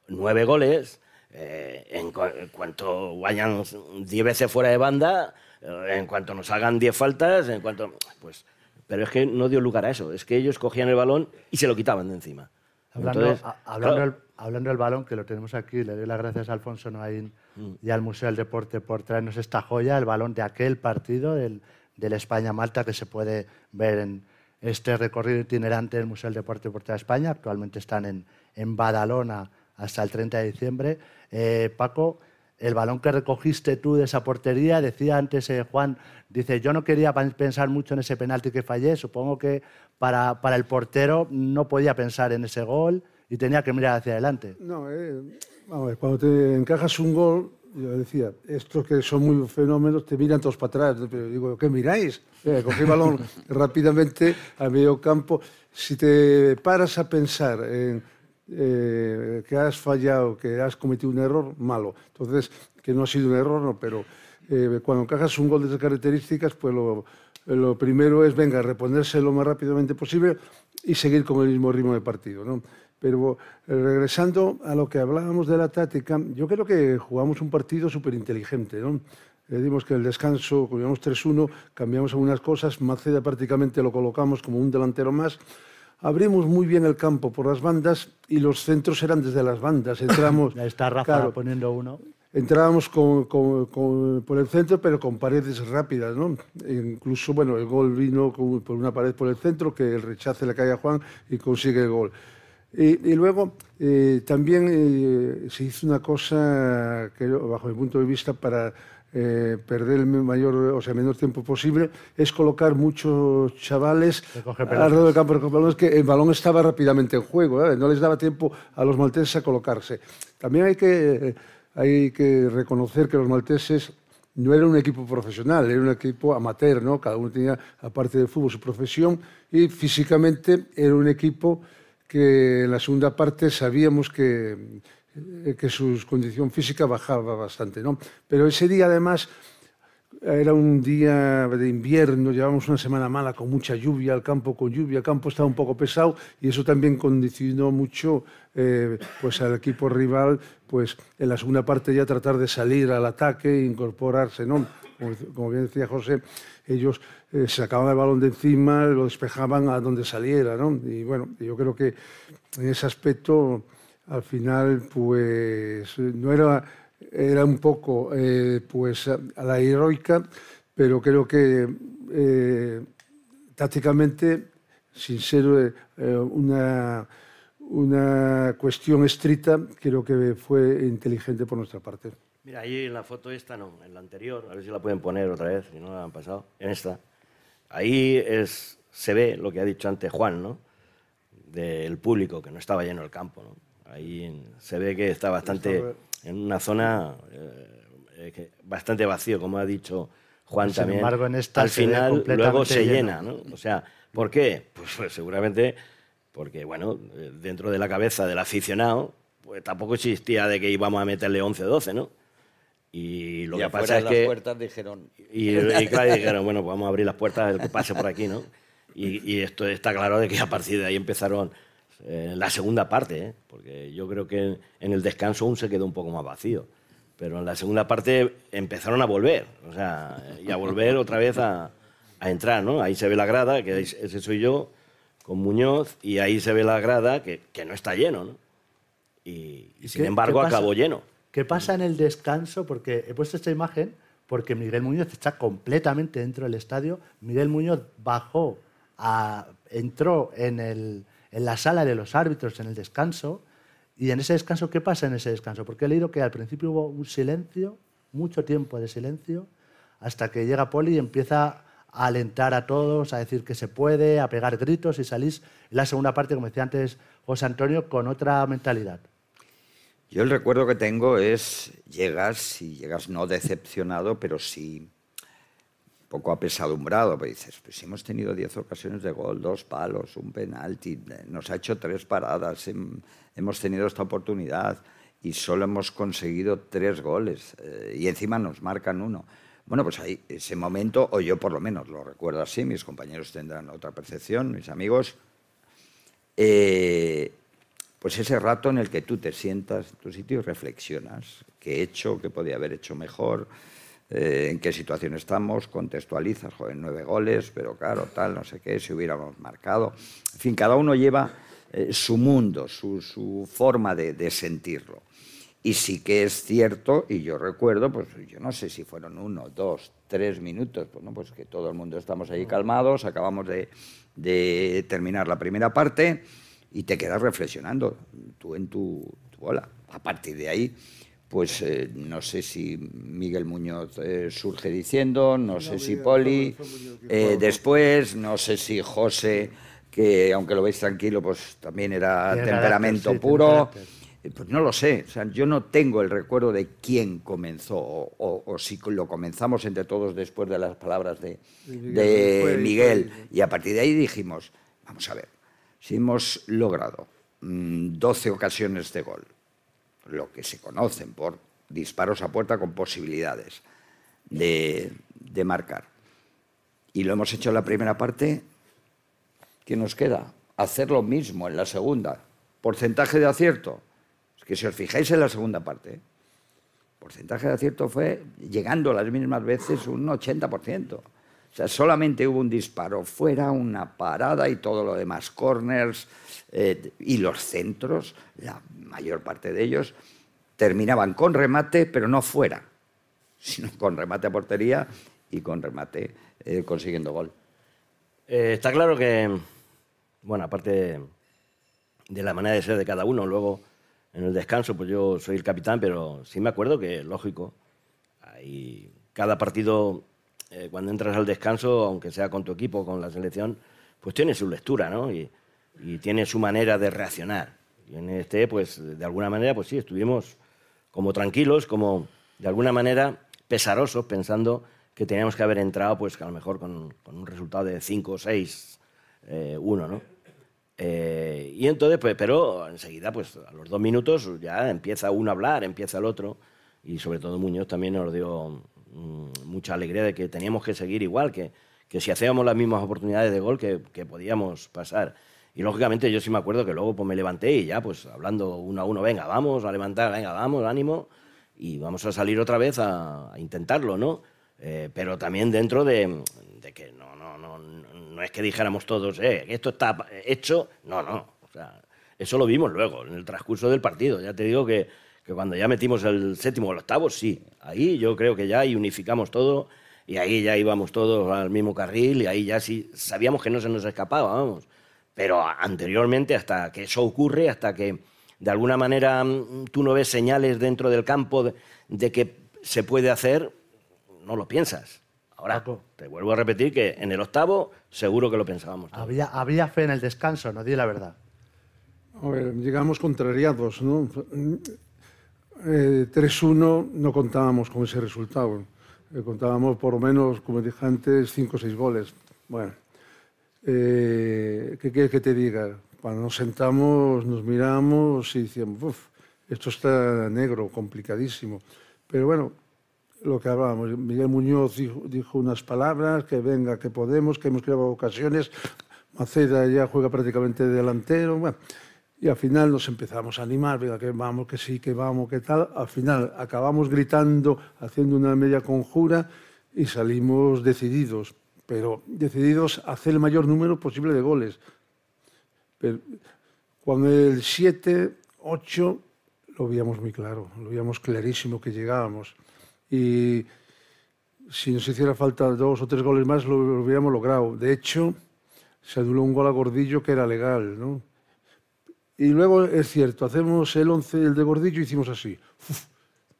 nueve goles, eh, en, cua- en cuanto vayan 10 veces fuera de banda, eh, en cuanto nos hagan 10 faltas, en cuanto... Pues, pero es que no dio lugar a eso, es que ellos cogían el balón y se lo quitaban de encima. Hablando, Entonces, a- hablando, claro, del, hablando del balón, que lo tenemos aquí, le doy las gracias a Alfonso Noaín Mm. y al Museo del Deporte por traernos esta joya, el balón de aquel partido, del, del España-Malta, que se puede ver en este recorrido itinerante del Museo del Deporte por toda España. Actualmente están en, en Badalona hasta el 30 de diciembre. Eh, Paco, el balón que recogiste tú de esa portería, decía antes eh, Juan, dice, yo no quería pensar mucho en ese penalti que fallé, supongo que para, para el portero no podía pensar en ese gol y tenía que mirar hacia adelante. No, eh, vamos a ver, cuando te encajas un gol, yo decía, estos que son muy fenómenos te miran todos para atrás. Pero digo, ¿qué miráis? Eh, cogí el balón rápidamente al medio campo. Si te paras a pensar en eh, que has fallado, que has cometido un error, malo. Entonces, que no ha sido un error, no, pero eh, cuando encajas un gol de esas características, pues lo, primero es, venga, reponerse lo más rápidamente posible y seguir con el mismo ritmo de partido. ¿no? Pero eh, regresando a lo que hablábamos de la táctica, yo creo que jugamos un partido súper inteligente. ¿no? Le dimos que el descanso, íbamos 3-1, cambiamos algunas cosas, Maceda prácticamente lo colocamos como un delantero más. Abrimos muy bien el campo por las bandas y los centros eran desde las bandas. Entramos, Ya está Rafa claro, poniendo uno. Entrábamos con- con- con- por el centro, pero con paredes rápidas, ¿no? E incluso, bueno, el gol vino por una pared por el centro, que el rechace le cae a Juan y consigue el gol. Y, y luego eh, también eh, se hizo una cosa que, bajo mi punto de vista, para eh, perder el mayor, o sea, menor tiempo posible, es colocar muchos chavales alrededor del campo de balones que el balón estaba rápidamente en juego, ¿eh? no les daba tiempo a los malteses a colocarse. También hay que, hay que reconocer que los malteses no eran un equipo profesional, era un equipo amateur, ¿no? cada uno tenía, aparte del fútbol, su profesión y físicamente era un equipo que en la segunda parte sabíamos que, que su condición física bajaba bastante. ¿no? Pero ese día además era un día de invierno, llevábamos una semana mala con mucha lluvia, el campo con lluvia, el campo estaba un poco pesado y eso también condicionó mucho eh, pues al equipo rival, pues en la segunda parte ya tratar de salir al ataque e incorporarse, ¿no? Como, como bien decía José, ellos eh, sacaban el balón de encima, lo despejaban a donde saliera, ¿no? Y bueno, yo creo que en ese aspecto al final pues no era era un poco eh, pues a, la heroica, pero creo que eh, tácticamente, sin ser eh, una, una cuestión estricta, creo que fue inteligente por nuestra parte. Mira, ahí en la foto esta no, en la anterior, a ver si la pueden poner otra vez, si no la han pasado, en esta. Ahí es, se ve lo que ha dicho antes Juan, ¿no? Del público, que no estaba lleno el campo, ¿no? Ahí se ve que está bastante, en una zona eh, eh, que- bastante vacío, como ha dicho Juan Sin también. embargo, en esta Al final luego se llena, ¿no? O sea, ¿por qué? Pues, pues seguramente porque, bueno, eh, dentro de la cabeza del aficionado, pues tampoco existía de que íbamos a meterle 11 o 12, ¿no? Y lo y que pasa es las que... puertas dijeron... Y, y claro, dijeron, bueno, pues vamos a abrir las puertas, el que pase por aquí, ¿no? Y, y esto está claro de que a partir de ahí empezaron eh, la segunda parte, ¿eh? porque yo creo que en el descanso aún se quedó un poco más vacío. Pero en la segunda parte empezaron a volver, o sea, y a volver otra vez a, a entrar, ¿no? Ahí se ve la grada, que es- ese soy yo, con Muñoz y ahí se ve la grada que, que no está lleno, ¿no? Y, y sin embargo acabó lleno. ¿Qué pasa en el descanso? Porque he puesto esta imagen porque Miguel Muñoz está completamente dentro del estadio. Miguel Muñoz bajó, a, entró en, el, en la sala de los árbitros en el descanso. Y en ese descanso, ¿qué pasa en ese descanso? Porque he leído que al principio hubo un silencio, mucho tiempo de silencio, hasta que llega Poli y empieza a alentar a todos, a decir que se puede, a pegar gritos y salís en la segunda parte, como decía antes José Antonio, con otra mentalidad. Yo el recuerdo que tengo es, llegas y llegas no decepcionado, pero sí poco apesadumbrado. Pero dices, pues hemos tenido 10 ocasiones de gol, dos palos, un penalti, nos ha hecho tres paradas, hemos tenido esta oportunidad y solo hemos conseguido tres goles eh, y encima nos marcan uno. Bueno, pues ahí, ese momento, o yo por lo menos lo recuerdo así, mis compañeros tendrán otra percepción, mis amigos. Eh, pues ese rato en el que tú te sientas en tu sitio y reflexionas qué he hecho, qué podía haber hecho mejor, eh, en qué situación estamos, contextualizas, joder, nueve goles, pero claro, tal, no sé qué, si hubiéramos marcado. En fin, cada uno lleva eh, su mundo, su, forma de, sentirlo. Y sí que es cierto, y yo recuerdo, pues yo no sé si fueron uno, dos, tres minutos, pues, no, pues que todo el mundo estamos ahí calmados, acabamos de, terminar la primera parte y te quedas reflexionando, tú en tu, bola. A partir de ahí, pues eh, no sé si Miguel Muñoz eh, surge diciendo, no, sé si Poli, eh, después, no sé si José, que aunque lo veis tranquilo, pues también era temperamento puro. Pues no lo sé, o sea, yo no tengo el recuerdo de quién comenzó o, si lo comenzamos entre todos después de las palabras de, de Miguel. Y a partir de ahí dijimos, vamos a ver, si hemos logrado 12 mm, ocasiones de gol, lo que se conocen por disparos a puerta con posibilidades de, marcar, y lo hemos hecho en la primera parte, ¿qué nos queda? Hacer lo mismo en la segunda. ¿Porcentaje de acierto? Es que si os fijáis en la segunda parte, porcentaje de acierto fue llegando las mismas veces un 80%. O sea, solamente hubo un disparo fuera, una parada y todo lo demás, corners eh, y los centros, la mayor parte de ellos, terminaban con remate, pero no fuera, sino con remate a portería y con remate eh, consiguiendo gol. Eh, está claro que, bueno, aparte de la manera de ser de cada uno, luego en el descanso, pues yo soy el capitán, pero sí me acuerdo que, lógico, hay cada partido eh, cuando entras al descanso, aunque sea con tu equipo, con la selección, pues tiene su lectura, ¿no? Y, tiene su manera de reaccionar. Y en este, pues, de alguna manera, pues sí, estuvimos como tranquilos, como de alguna manera pesarosos, pensando que teníamos que haber entrado, pues, a lo mejor con, un resultado de 5 6, 1, ¿no? Eh, y entonces, pues, pero enseguida, pues a los dos minutos ya empieza uno a hablar, empieza el otro, y sobre todo Muñoz también nos dio mucha alegría de que teníamos que seguir igual, que, que si hacíamos las mismas oportunidades de gol que, que, podíamos pasar. Y lógicamente yo sí me acuerdo que luego pues, me levanté y ya, pues hablando uno a uno, venga, vamos a levantar, venga, vamos, ánimo, y vamos a salir otra vez a, intentarlo, ¿no? Eh, pero también dentro de, de, que no, no, no, no es que dijéramos todos, eh, esto está hecho, no, no. O sea, eso lo vimos luego, en el transcurso del partido. Ya te digo que que cuando ya metimos el séptimo o el octavo, sí, ahí yo creo que ya ahí unificamos todo y ahí ya íbamos todos al mismo carril y ahí ya sí sabíamos que no se nos escapaba, vamos. Pero anteriormente, hasta que eso ocurre, hasta que de alguna manera mm, tú no ves señales dentro del campo de, que se puede hacer, no lo piensas. Ahora, te vuelvo a repetir que en el octavo seguro que lo pensábamos. Había, había fe en el descanso, no di la verdad. A ver, llegamos contrariados, ¿no? 3-1 no contábamos con ese resultado. Eh, contábamos por lo menos, como dije antes, 5 o 6 goles. Bueno, eh, ¿qué quieres que te diga? Cuando nos sentamos, nos miramos y decíamos, uff, esto está negro, complicadísimo. Pero bueno, lo que hablábamos, Miguel Muñoz dijo, dijo unas palabras, que venga, que podemos, que hemos creado ocasiones. Maceda ya juega prácticamente delantero. Bueno, y al final nos empezamos a animar, venga, que vamos, que sí, que vamos, que tal. Al final acabamos gritando, haciendo una media conjura y salimos decididos, pero decididos a hacer el mayor número posible de goles. Pero con el 7, 8 lo veíamos muy claro, lo veíamos clarísimo que llegábamos. Y si nos hiciera falta dos o tres goles más, lo, hubiéramos logrado. De hecho, se anuló un gol a Gordillo que era legal, ¿no? Y luego es cierto, hacemos el 11, el de Gordillo, y hicimos así.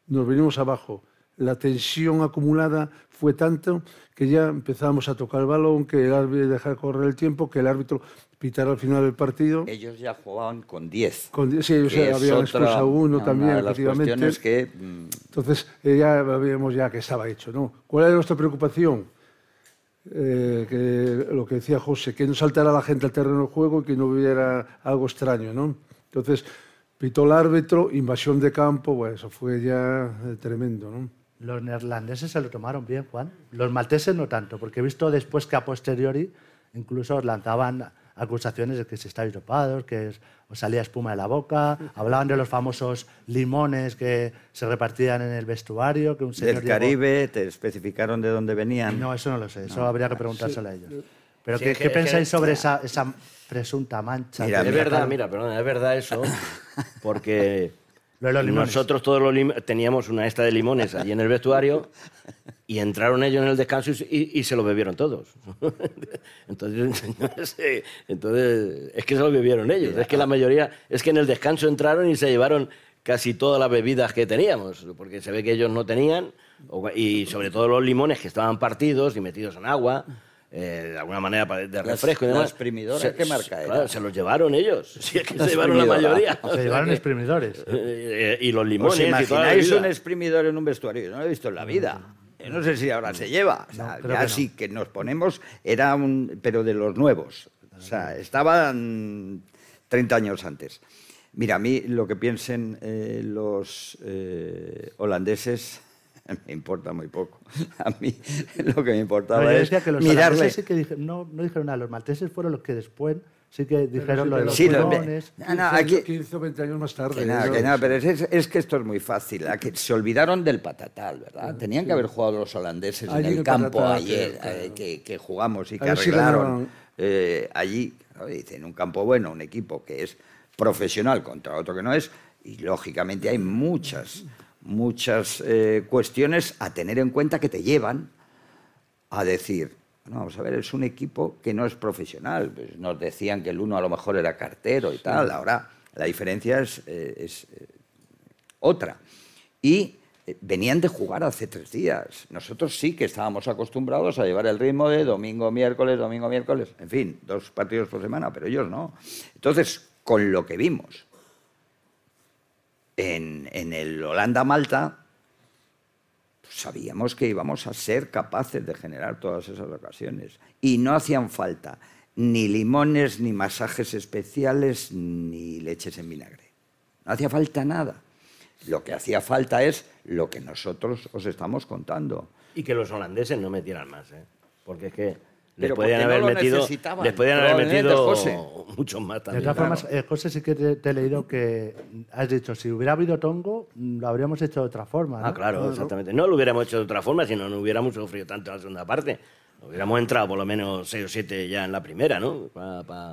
nos venimos abajo. La tensión acumulada fue tanto que ya empezamos a tocar el balón, que el árbitro dejara correr el tiempo, que el árbitro pitara al final del partido. Ellos ya jugaban con 10. sí, ellos habían expulsado uno también, efectivamente. Que, mm, Entonces eh, ya veíamos ya que estaba hecho. ¿no? ¿Cuál era nuestra preocupación? Eh, que lo que decía José, que no saltara la gente al terreno de juego y que no hubiera algo extraño. ¿no? Entonces, pitó el árbitro, invasión de campo, bueno, eso fue ya eh, tremendo. ¿no? Los neerlandeses se lo tomaron bien, Juan. Los malteses no tanto, porque he visto después que a posteriori incluso lanzaban acusaciones de que se estáis dopados, que os salía espuma de la boca, hablaban de los famosos limones que se repartían en el vestuario, que un señor Del Caribe, ¿te especificaron de dónde venían? No, eso no lo sé, eso habría que preguntárselo a ellos. Pero ¿qué, pensáis sobre esa, esa, presunta mancha? Mira, es verdad, mira, perdón, es verdad eso, porque nosotros todos los teníamos una esta de limones allí en el vestuario y entraron ellos en el descanso y, se lo bebieron todos. entonces, entonces, es que se lo bebieron ellos. Es que la mayoría, es que en el descanso entraron y se llevaron casi todas las bebidas que teníamos, porque se ve que ellos no tenían, y sobre todo los limones que estaban partidos y metidos en agua. Eh, de alguna manera de refresco y demás. ¿La exprimidora qué marca era? se los llevaron ellos. Sí, es que se llevaron la mayoría. Se llevaron exprimidores. Eh, y los limones. ¿Os imagináis un exprimidor en un vestuario? No lo he visto en la vida. No sé si ahora se lleva. O sea, ya sí que nos ponemos, era un, pero de los nuevos. O sea, estaban 30 años antes. Mira, a mí lo que piensen eh, los holandeses me importa muy poco. A mí lo que me importaba es que los mirarle. Sí que no, no, dijeron nada, los malteses fueron los que después sí que dijeron lo de los sí, No, no, aquí, 15 o 20 años más tarde. Que nada, que nada, pero es, es, que esto es muy fácil. se olvidaron del patatal, ¿verdad? Tenían que haber jugado los holandeses en el, campo ayer, eh, que, que, jugamos y que arreglaron eh, allí. Dicen, un campo bueno, un equipo que es profesional contra otro que no es, y lógicamente hay muchas muchas eh, cuestiones a tener en cuenta que te llevan a decir, vamos a ver, es un equipo que no es profesional. Pues nos decían que el uno a lo mejor era cartero y tal, ahora la diferencia es, eh, eh, otra. Y venían de jugar hace tres días. Nosotros sí que estábamos acostumbrados a llevar el ritmo de domingo, miércoles, domingo, miércoles, en fin, dos partidos por semana, pero ellos no. Entonces, con lo que vimos, en, el Holanda-Malta, pues sabíamos que íbamos a ser capaces de generar todas esas ocasiones. Y no hacían falta ni limones, ni masajes especiales, ni leches en vinagre. No hacía falta nada. Lo que hacía falta es lo que nosotros os estamos contando. Y que los holandeses no metieran más, ¿eh? porque es que les podían haber metido, les podían haber metido muchos más también. De todas formas, eh, José, sí que te, he leído que has dicho, si hubiera habido tongo, mm, lo habríamos hecho de otra forma. Ah, claro, exactamente. No lo hubiéramos hecho de otra forma, si no, no hubiéramos sufrido tanto en la segunda parte. Hubiéramos entrado por lo menos 6 o 7 ya en la primera, ¿no?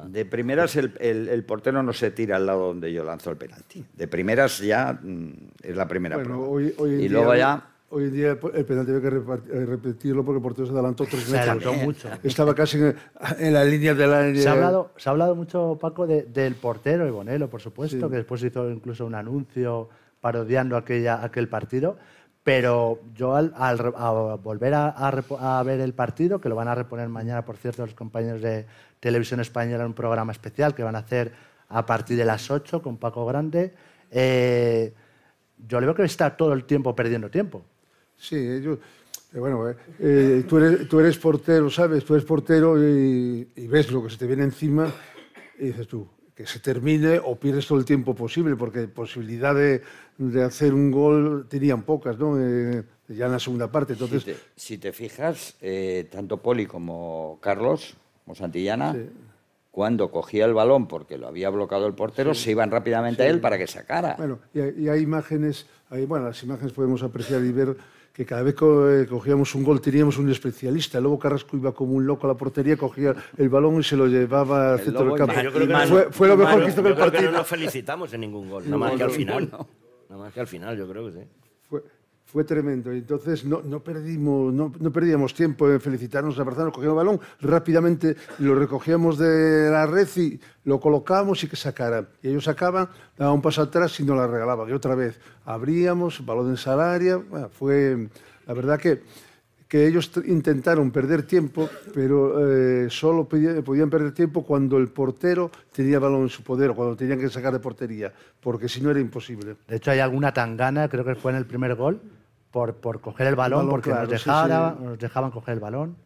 De primeras el, el, portero no se tira al lado donde yo lanzo el penalti. De primeras ya mm, es la primera bueno, Hoy, hoy y luego ya Hoy en día el penalti había que eh, repetirlo porque el portero se adelantó tres. Se adelantó mucho. Estaba casi en, la línea de la... Se ha hablado, se ha hablado mucho, Paco, del portero, Ibonelo, por supuesto, que después hizo incluso un anuncio parodiando aquella, aquel partido. Pero yo al, volver a, ver el partido, que lo van a reponer mañana, por cierto, los compañeros de Televisión Española en un programa especial que van a hacer a partir de las 8 con Paco Grande, eh, yo le veo que está todo el tiempo perdiendo tiempo. Sí, yo, eh, bueno, eh, eh, tú, eres, tú, eres, portero, ¿sabes? Tú eres portero y, ves lo que se te viene encima y dices tú, que se termine o pierdes todo el tiempo posible, porque posibilidad de, de hacer un gol tenían pocas, ¿no? ya en la segunda parte. Entonces... Si te, fijas, tanto Poli como Carlos, como Santillana, cuando cogía el balón porque lo había bloqueado el portero, se iban rápidamente a él para que sacara. Bueno, y hay, y hay imágenes, hay, bueno, las imágenes podemos apreciar y ver que cada vez que eh, cogíamos un gol teníamos un especialista. El Lobo Carrasco iba como un loco a la portería, cogía el balón y se lo llevaba al centro del campo. fue, fue, lo mejor que hizo el partido. no nos felicitamos en ningún gol, nada más que al final. Nada más que al final, yo creo que sí. Fue, tremendo. Entonces no, no perdimos, no, no, perdíamos tiempo en felicitarnos, abrazarnos, cogíamos el balón, rápidamente lo recogíamos de la red y lo colocábamos y que sacara. Y ellos sacaban, daban un paso atrás y nos la regalaban. Y otra vez abríamos, balón en salaria. Bueno, fue la verdad que, que ellos intentaron perder tiempo, pero eh, solo podían perder tiempo cuando el portero tenía balón en su poder o cuando tenían que sacar de portería, porque si no era imposible. De hecho, hay alguna tangana, creo que fue en el primer gol, por, por coger el balón, porque nos, nos dejaban coger el balón.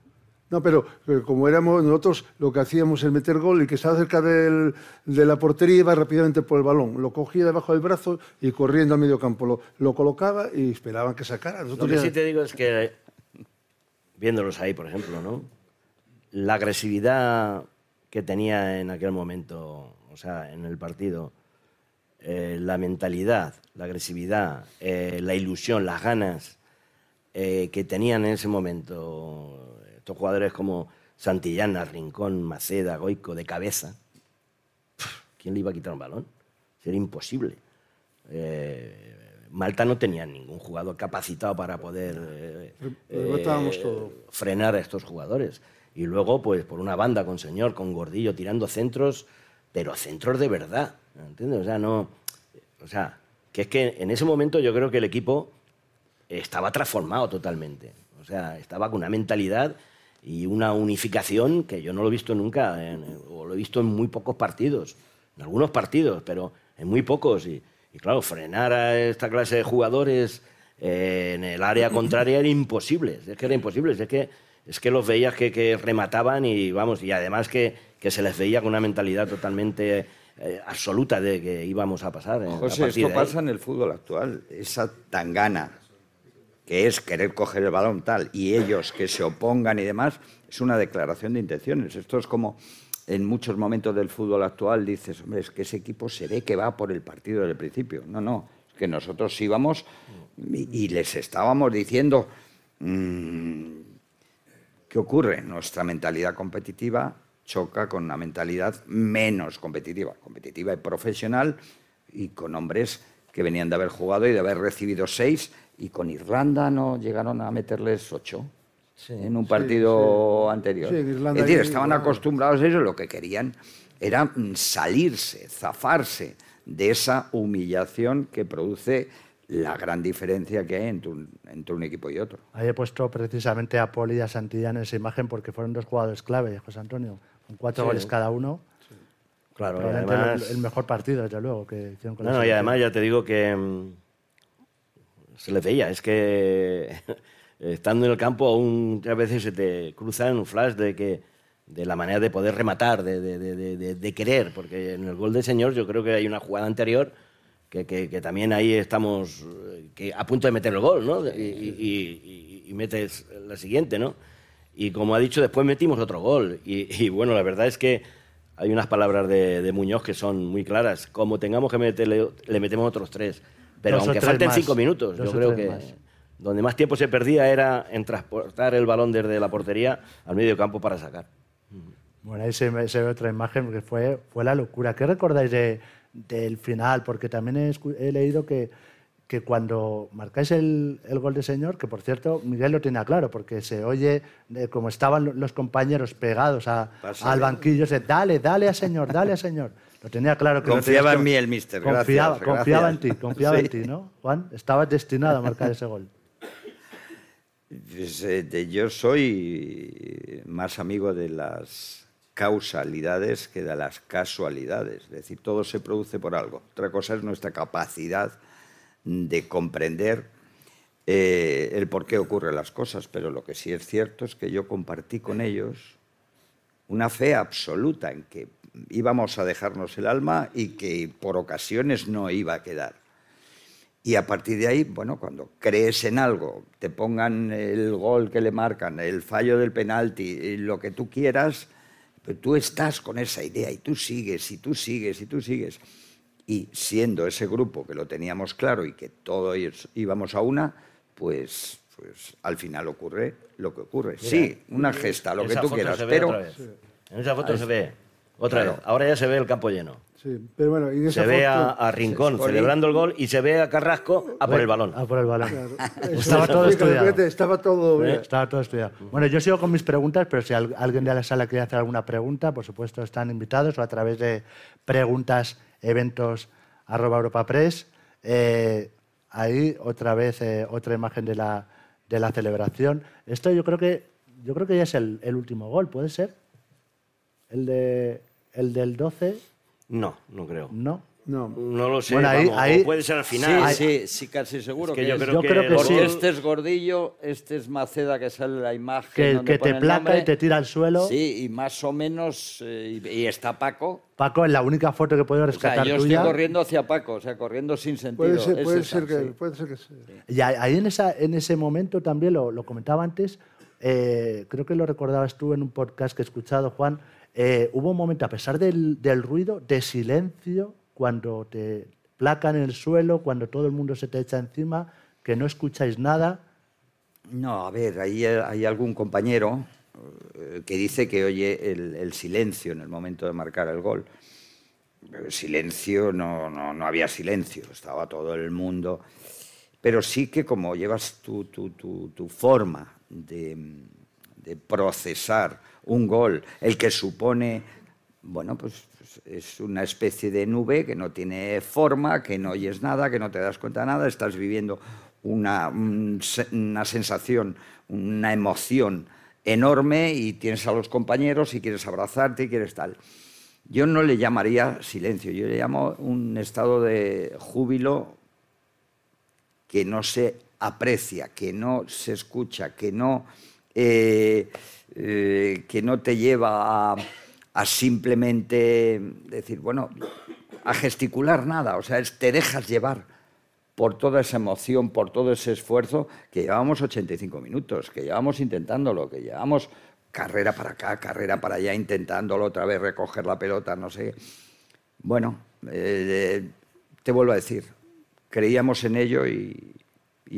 No, pero eh, como éramos nosotros, lo que hacíamos es meter gol y que estaba cerca del, de la portería iba rápidamente por el balón. Lo cogía debajo del brazo y corriendo al medio campo. Lo, lo colocaba y esperaban que sacara. Nosotros lo que sí te digo es que, viéndolos ahí, por ejemplo, ¿no? la agresividad que tenía en aquel momento, o sea, en el partido, eh, la mentalidad, la agresividad, eh, la ilusión, las ganas eh, que tenían en ese momento estos jugadores como Santillana, Rincón, Maceda, Goico, de cabeza. ¿Quién le iba a quitar un balón? Sería imposible. Malta no tenía ningún jugador capacitado para poder frenar a estos jugadores. Y luego, pues por una banda con Señor, con Gordillo, tirando centros, pero centros de verdad. ¿Entiendes? O sea, no. O sea, que es que en ese momento yo creo que el equipo estaba transformado totalmente. O sea, estaba con una mentalidad y una unificación que yo no lo he visto nunca, o lo he visto en muy pocos partidos, en algunos partidos, pero en muy pocos. Y, claro, frenar a esta clase de jugadores eh, en el área contraria era imposible, es que era imposible, es que, es que los veías que, que remataban y vamos, y además que, que se les veía con una mentalidad totalmente eh, absoluta de que íbamos a pasar. José, esto pasa en el fútbol actual. Esa tangana que es querer coger el balón tal y ellos que se opongan y demás, es una declaración de intenciones. Esto es como en muchos momentos del fútbol actual dices, hombre, es que ese equipo se ve que va por el partido del principio. No, no, es que nosotros íbamos y, les estábamos diciendo, mm, ¿qué ocurre? Nuestra mentalidad competitiva choca con una mentalidad menos competitiva, competitiva y profesional, y con hombres que venían de haber jugado y de haber recibido seis, y con Irlanda no llegaron a meterles ocho. en un partido anterior. es decir, estaban acostumbrados a eso, lo que querían era mm, salirse, zafarse de esa humillación que produce la gran diferencia que hay entre un, entre un, equipo y otro. Ahí he puesto precisamente a Poli y a Santillán en esa imagen porque fueron dos jugadores clave, José Antonio con cuatro goles cada uno. Claro, además... el, mejor partido, desde luego, que hicieron con No, no, y además ya te digo que mm, se les veía, es que estando en el campo aún a veces se te cruza en un flash de que de la manera de poder rematar, de, de, de, querer, porque en el gol de señor yo creo que hay una jugada anterior que, que, también ahí estamos que a punto de meter el gol, ¿no? Y, y, y metes la siguiente, ¿no? Y como ha dicho, después metimos otro gol. Y, bueno, la verdad es que hay unas palabras de, Muñoz que son muy claras. Como tengamos que meterle, le metemos otros tres. Pero aunque falten cinco minutos, yo creo que donde más tiempo se perdía era en transportar el balón desde la portería al medio campo para sacar. Bueno, ahí se, ve otra imagen que fue, fue la locura. ¿Qué recordáis del final? Porque también he leído que que cuando marcáis el, el, gol de señor, que por cierto Miguel lo tenía claro, porque se oye como estaban los compañeros pegados al banquillo, se dale, dale a señor, dale a señor. Lo tenía claro que Confiaba en mí el mister, confiaba, confiaba en ti, confiaba en ti, ¿no? Juan, estabas destinado a marcar ese gol. Pues, eh, yo soy más amigo de las causalidades que de las casualidades. Es decir, todo se produce por algo. Otra cosa es nuestra capacidad de comprender eh, el por qué ocurren las cosas, pero lo que sí es cierto es que yo compartí con ellos una fe absoluta en que íbamos a dejarnos el alma y que por ocasiones no iba a quedar. Y a partir de ahí, bueno, cuando crees en algo, te pongan el gol que le marcan, el fallo del penalti, lo que tú quieras, pero tú estás con esa idea y tú sigues, y tú sigues, y tú sigues y siendo ese grupo que lo teníamos claro y que todos íbamos a una, pues pues al final ocurre lo que ocurre. sí, una gesta, lo que Esa tú foto quieras, se ve pero otra vez. En esa foto se ve otra Claro. vez. Ahora ya se ve el campo lleno. Sí, pero bueno, y en esa Se ve a, a Rincón Sí, celebrando el gol y se ve a Carrasco a por el balón. Ah, por el balón. Claro. Estaba todo estudiado. Estaba todo... ¿Eh? mira. Estaba todo estudiado. Bueno, yo sigo con mis preguntas, pero si al- alguien de la sala quiere hacer alguna pregunta, por supuesto están invitados o a través de preguntas, eventos, arroba Europa Press. Eh, ahí otra vez eh, otra imagen de la, de la celebración. Esto yo creo que yo creo que ya es el, el último gol, ¿puede ser? El, de, el del 12, No, no creo. ¿no? No. No lo sé. Bueno, ahí- vamos, o ahí- puede ser al Sí, final. sí, sí, casi seguro Es que que, yo es. creo Yo que, creo que el sí. Este es Gordillo, este es Maceda, que sale la imagen. Que, donde que pone te el placa nombre. y te tira al suelo. Sí, y más o menos. eh, y, y está Paco. Paco, es la única foto que puedo O sea, rescatar yo tuya. estoy corriendo hacia Paco, o sea, corriendo sin sentido. Puede ser, Es puede esa, ser, que, sí. puede ser que sí. Y ahí ahí en, esa, en ese momento también, lo, lo comentaba antes, eh, creo que lo recordabas tú en un podcast que he escuchado, Juan, eh, hubo un momento, a pesar del, del ruido, de silencio cuando te placan en el suelo, cuando todo el mundo se te echa encima, que no escucháis nada. No, a ver, ahí hay algún compañero eh, que dice que oye el, silencio en el momento de marcar el gol. Silencio, no, no, no había silencio, estaba todo el mundo. Pero sí que como llevas tu, tu, tu, tu forma de, de procesar un gol, el que supone, bueno, pues, es una especie de nube que no tiene forma, que no oyes nada, que no te das cuenta de nada, estás viviendo una, una sensación, una emoción enorme y tienes a los compañeros y quieres abrazarte y quieres tal. Yo no le llamaría silencio, yo le llamo un estado de júbilo que no se aprecia, que no se escucha, que no, eh, eh, que no te lleva a, a simplemente decir, bueno, a gesticular nada, o sea, es- te dejas llevar por toda esa emoción, por todo ese esfuerzo, que llevamos 85 minutos, que llevamos intentándolo, que llevamos carrera para acá, carrera para allá, intentándolo otra vez, recoger la pelota, no sé. Bueno, eh, te vuelvo a decir, creíamos en ello y,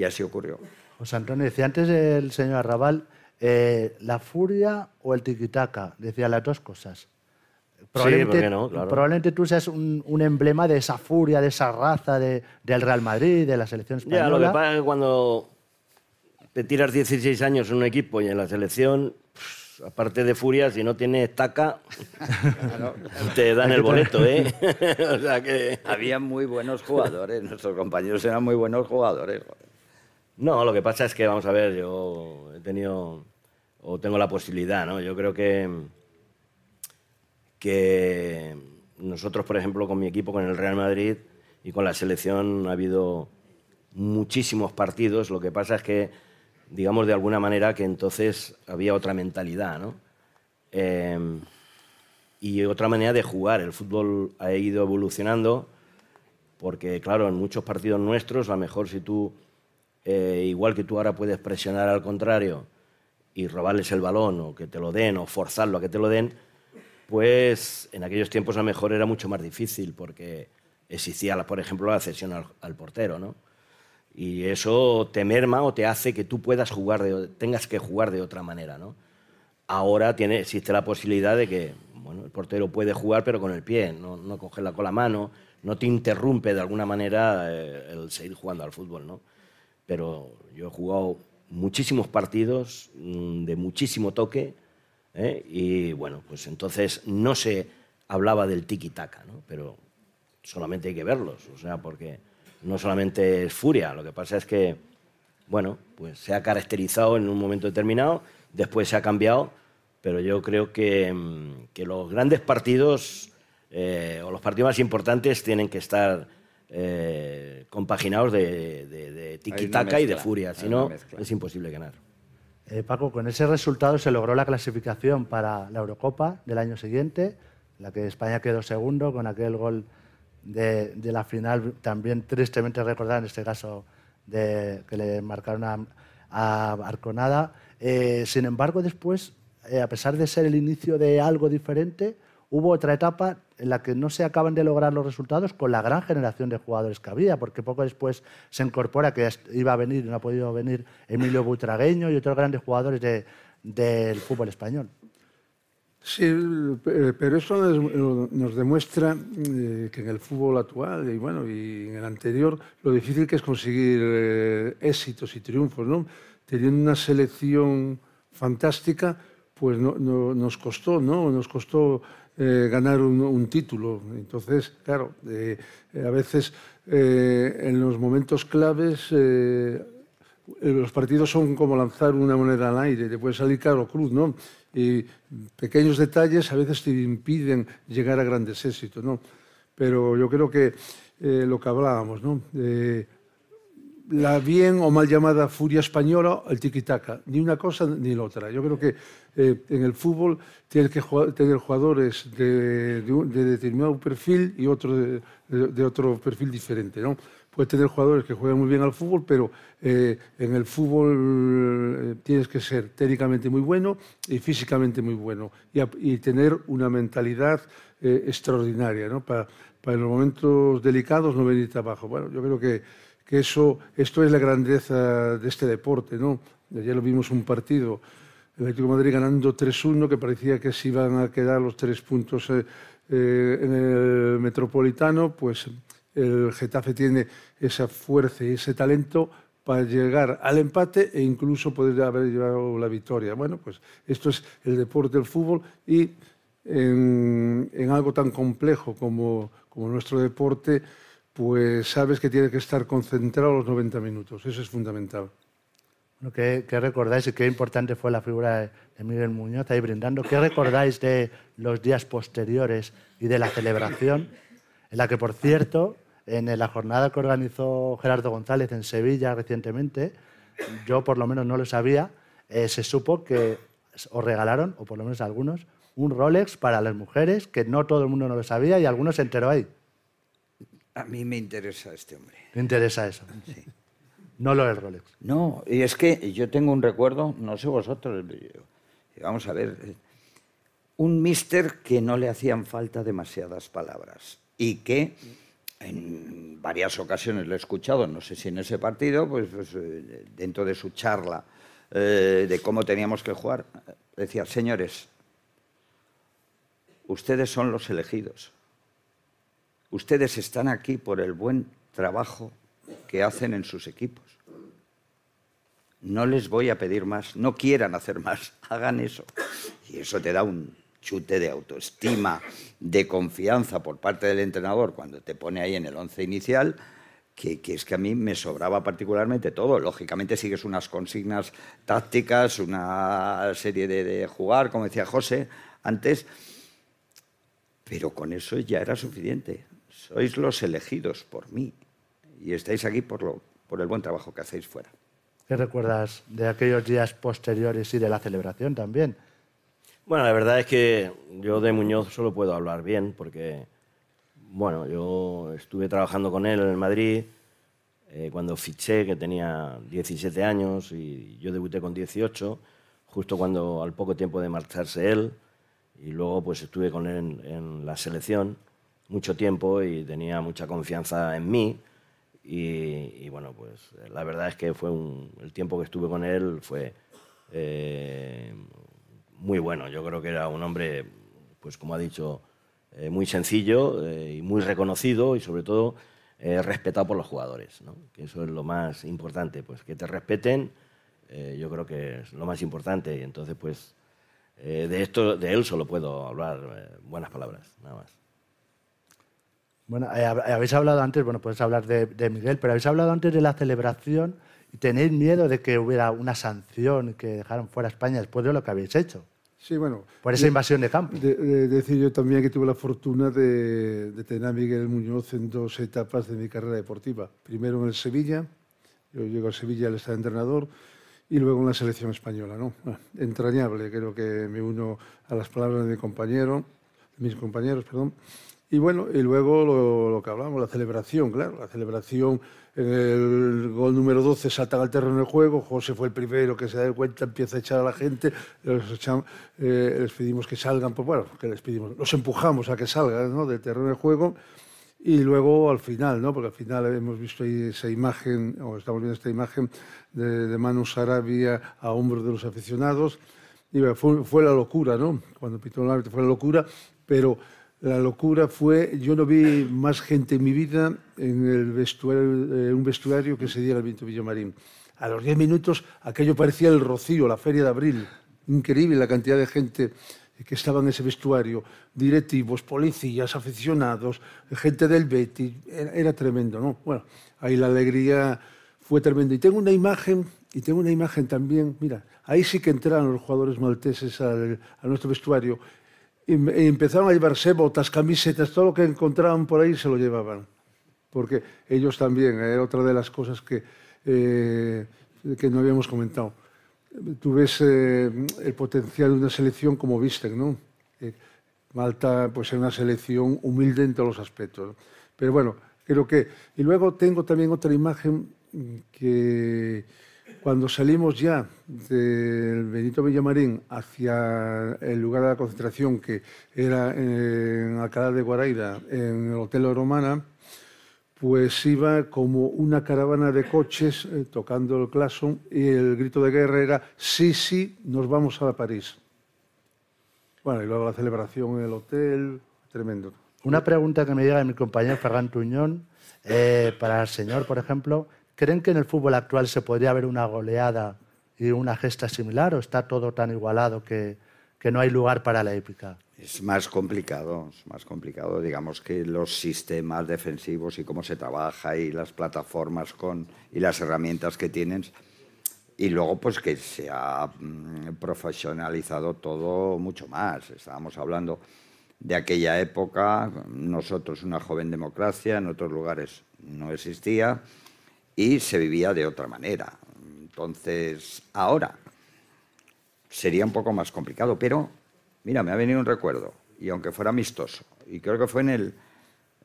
así ocurrió. José Antonio decía antes el señor Arrabal, eh, la furia o el tiquitaca, decía las dos cosas. ¿por qué no? Claro. probablemente tú seas un, un emblema de esa furia, de esa raza de- del Real Madrid, de la selección española. Ya, lo que pasa es que cuando te tiras 16 años en un equipo y en la selección, pff, aparte de furia, si no tienes taca, te dan el boleto, ¿eh? o sea que... Había muy buenos jugadores, nuestros compañeros eran muy buenos jugadores. No, lo que pasa es que, vamos a ver, yo he tenido, o tengo la posibilidad, ¿no? Yo creo que, que nosotros, por ejemplo, con mi equipo, con el Real Madrid y con la selección, ha habido muchísimos partidos. Lo que pasa es que, digamos de alguna manera, que entonces había otra mentalidad, ¿no? Eh, y otra manera de jugar. El fútbol ha ido evolucionando porque, claro, en muchos partidos nuestros, a lo mejor si tú, eh, igual que tú ahora puedes presionar al contrario y robarles el balón o que te lo den o forzarlo a que te lo den, pues en aquellos tiempos a lo mejor era mucho más difícil porque existía, por ejemplo, la cesión al, al portero, ¿no? Y eso te merma o te hace que tú puedas jugar, de, tengas que jugar de otra manera, ¿no? Ahora tiene, existe la posibilidad de que bueno, el portero puede jugar pero con el pie, no, no cogerla con la mano, no te interrumpe de alguna manera eh, el seguir jugando al fútbol, ¿no? Pero yo he jugado muchísimos partidos mm, de muchísimo toque ¿eh? y bueno, pues entonces no se hablaba del tiki-taka, ¿no? Pero solamente hay que verlos, o sea, porque no solamente es furia, lo que pasa es que, bueno, pues se ha caracterizado en un momento determinado, después se ha cambiado, pero yo creo que, mm, que los grandes partidos eh, o los partidos más importantes tienen que estar eh, compaginados de, de, de tiki-taka y de furia, si no es imposible ganar. Eh, Paco, con ese resultado se logró la clasificación para la Eurocopa del año siguiente, en la que España quedó segundo con aquel gol de, de la final, también tristemente recordar en este caso de, que le marcaron a, a Arconada. Eh, sin embargo, después, eh, a pesar de ser el inicio de algo diferente, hubo otra etapa en la que no se acaban de lograr los resultados con la gran generación de jugadores que había, porque poco después se incorpora que iba a venir y no ha podido venir Emilio Butragueño y otros grandes jugadores del fútbol español. Sí, pero eso nos demuestra eh, que en el fútbol actual y bueno y en el anterior lo difícil que es conseguir eh, éxitos y triunfos, ¿no? Teniendo una selección fantástica, pues nos costó, ¿no? Nos costó eh, ganar un, título. Entonces, claro, a veces en los momentos claves los partidos son como lanzar una moneda al aire, te puede salir caro cruz, ¿no? y pequeños detalles a veces te impiden llegar a grandes éxitos, ¿no? Pero yo creo que eh, lo que hablábamos, ¿no? La bien o mal llamada furia española, el tiki-taka, ni una cosa ni la otra. Yo creo que eh, en el fútbol tienes que tener jugadores de, determinado perfil y otro de, de, otro perfil diferente, ¿no? puedes tener jugadores que juegan muy bien al fútbol, pero eh, en el fútbol eh, tienes que ser técnicamente muy bueno y físicamente muy bueno y, tener una mentalidad extraordinaria ¿no? para, para los momentos delicados no venirte abajo. Bueno, yo creo que, que eso, esto es la grandeza de este deporte. ¿no? Ayer lo vimos un partido, el Atlético Madrid ganando 3-1, que parecía que se iban a quedar los tres puntos en el Metropolitano, pues el Getafe tiene esa fuerza y ese talento para llegar al empate e incluso poder haber llevado la victoria. Bueno, pues esto es el deporte del fútbol y en, algo tan complejo como, nuestro deporte, pues sabes que tiene que estar concentrado los 90 minutos. Eso es fundamental. ¿qué, recordáis y qué importante fue la figura de Miguel Muñoz ahí brindando? ¿Qué recordáis de los días posteriores y de la celebración? En la que, por cierto, en la jornada que organizó Gerardo González en Sevilla recientemente, yo por lo menos no lo sabía, eh, se supo que os regalaron, o por lo menos algunos, un Rolex para las mujeres, que no todo el mundo no lo sabía y algunos se enteró ahí. A mí me interesa este hombre. Me interesa eso. Sí. No lo del Rolex. No, y es que yo tengo un recuerdo, no sé vosotros, vamos a ver, un mister que no le hacían falta demasiadas palabras y que en varias ocasiones lo he escuchado, no sé si en ese partido, pues, pues eh, dentro de su charla eh, de cómo teníamos que jugar, decía, señores, ustedes son los elegidos. Ustedes están aquí por el buen trabajo que hacen en sus equipos. No les voy a pedir más, no quieran hacer más, hagan eso. Y eso te da un, chute de autoestima, de confianza por parte del entrenador cuando te pone ahí en el once inicial, que, es que a mí me sobraba particularmente todo. Lógicamente sigues unas consignas tácticas, una serie de, jugar, como decía José antes, pero con eso ya era suficiente. Sois los elegidos por mí y estáis aquí por, lo, por el buen trabajo que hacéis fuera. ¿Qué recuerdas de aquellos días posteriores y de la celebración también? Bueno, la verdad es que yo de Muñoz solo puedo hablar bien porque, bueno, yo estuve trabajando con él en Madrid eh, cuando fiché, que tenía 17 años y yo debuté con 18, justo cuando al poco tiempo de marcharse él, y luego pues estuve con él en, la selección mucho tiempo y tenía mucha confianza en mí. Y, bueno, pues la verdad es que fue el tiempo que estuve con él fue eh, muy bueno. Yo creo que era un hombre, pues como ha dicho, eh, muy sencillo eh, y muy reconocido y sobre todo eh, respetado por los jugadores, ¿no? eso es lo más importante, pues que te respeten, yo creo que es lo más importante y entonces pues de esto, de él solo puedo hablar buenas palabras, nada más. Bueno, habéis hablado antes, bueno, puedes hablar de, de Miguel, pero habéis hablado antes de la celebración y tenéis miedo de que hubiera una sanción que dejaran fuera a España después de lo que habéis hecho. Sí, bueno. Por esa invasión de campo. De, decir yo también que tuve la fortuna de, tener a Miguel Muñoz en dos etapas de mi carrera deportiva. Primero en el Sevilla, yo llego a Sevilla, él estaba entrenador, y luego en la selección española. ¿no? entrañable, creo que me uno a las palabras de mi compañero, de mis compañeros, perdón, Y bueno, y luego lo, que hablamos, la celebración, claro, la celebración, el gol número 12 saltan al terreno de juego, José fue el primero que se da cuenta, empieza a echar a la gente, eh, les, pedimos que salgan, pues bueno, que les pedimos, los empujamos a que salgan ¿no? del terreno de juego y luego al final, ¿no? porque al final hemos visto ahí esa imagen, o estamos viendo esta imagen de, de Manu Sarabia a hombros de los aficionados, y fue, fue la locura, ¿no? Cuando pitó el árbitro fue la locura, pero la locura fue, yo no vi más gente en mi vida en el vestuario, un vestuario que se diera el Viento Villamarín. A los 10 minutos aquello parecía el Rocío, la Feria de Abril. Increíble la cantidad de gente que estaba en ese vestuario, directivos, policías, aficionados, gente del Betty, era, tremendo, ¿no? Bueno, ahí la alegría fue tremenda. Y tengo una imagen, y tengo una imagen también, mira, ahí sí que entraron los jugadores malteses a nuestro vestuario y, empezaron a llevarse botas, camisetas, todo lo que encontraban por ahí se lo llevaban. Porque ellos también, eh, otra de las cosas que, eh, que no habíamos comentado. Tú ves eh, el potencial de una selección como visten, ¿no? Malta pues es una selección humilde en todos los aspectos. Pero bueno, creo que... Y luego tengo también otra imagen que cuando salimos ya del Benito Villamarín hacia el lugar de la concentración, que era en Alcalá de Guaraira, en el Hotel Romana, pues iba como una caravana de coches eh, tocando el claxon y el grito de guerra era sí, sí, nos vamos a París. Bueno, y luego la celebración en el hotel, tremendo. Una pregunta que me llega de mi compañero Ferran Tuñón, eh, para el señor, por ejemplo, ¿Creen que en el fútbol actual se podría haber una goleada y una gesta similar o está todo tan igualado que, que no hay lugar para la épica? Es más complicado, es más complicado. Digamos que los sistemas defensivos y cómo se trabaja y las plataformas con, y las herramientas que tienen. Y luego, pues que se ha mm, profesionalizado todo mucho más. Estábamos hablando de aquella época, nosotros una joven democracia, en otros lugares no existía y se vivía de otra manera. Entonces, ahora sería un poco más complicado, pero mira, me ha venido un recuerdo, y aunque fuera amistoso, y creo que fue en el,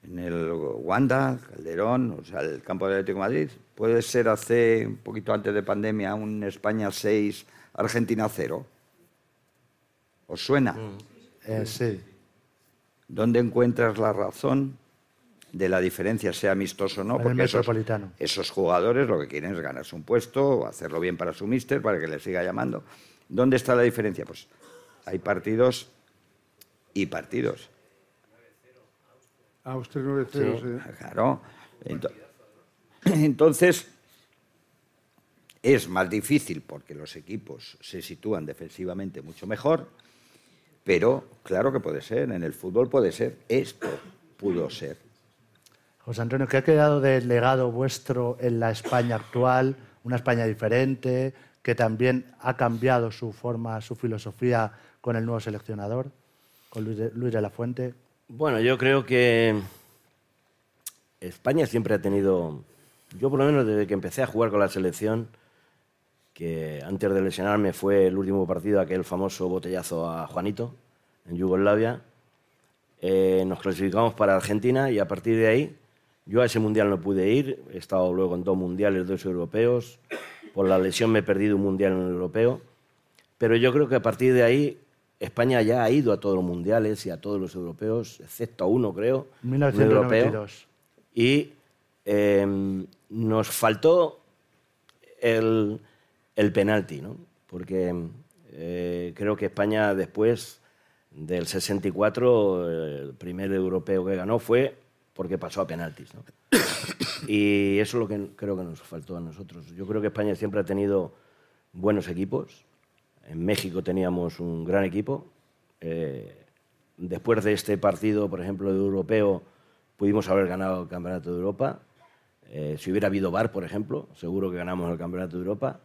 en el Wanda, Calderón, o sea, el campo de Atlético de Madrid, puede ser hace un poquito antes de pandemia, un España 6, Argentina 0. ¿Os suena? Mm. Eh, sí. ¿Dónde encuentras la razón de la diferencia, sea amistoso o no, porque esos, esos, jugadores lo que quieren es ganarse un puesto, hacerlo bien para su mister, para que le siga llamando. ¿Dónde está la diferencia? Pues hay partidos y partidos. Austria 9-0, sí. Claro. Entonces, es más difícil porque los equipos se sitúan defensivamente mucho mejor, pero claro que puede ser, en el fútbol puede ser, esto pudo ser. José Antonio, ¿qué ha quedado del legado vuestro en la España actual? Una España diferente, que también ha cambiado su forma, su filosofía con el nuevo seleccionador, con Luis de, la Fuente. Bueno, yo creo que España siempre ha tenido, yo por lo menos desde que empecé a jugar con la selección, que antes de lesionarme fue el último partido, aquel famoso botellazo a Juanito en Yugoslavia, eh, nos clasificamos para Argentina y a partir de ahí yo a ese mundial no pude ir, he estado luego en dos mundiales, dos europeos. Por la lesión me he perdido un mundial en el europeo. Pero yo creo que a partir de ahí España ya ha ido a todos los mundiales y a todos los europeos, excepto a uno, creo, 1992. Y em, nos faltó el, el penalti, ¿no? Porque eh, creo que España después del 64, el primer europeo que ganó fue porque pasó a penaltis. Y eso es lo que creo que nos faltó a nosotros. Yo creo que España siempre ha tenido buenos equipos. En México teníamos un gran equipo. Eh, después de este partido, por ejemplo, de europeo, pudimos haber ganado el Campeonato de Europa. Eh, si hubiera habido VAR, por ejemplo, seguro que ganamos el Campeonato de Europa.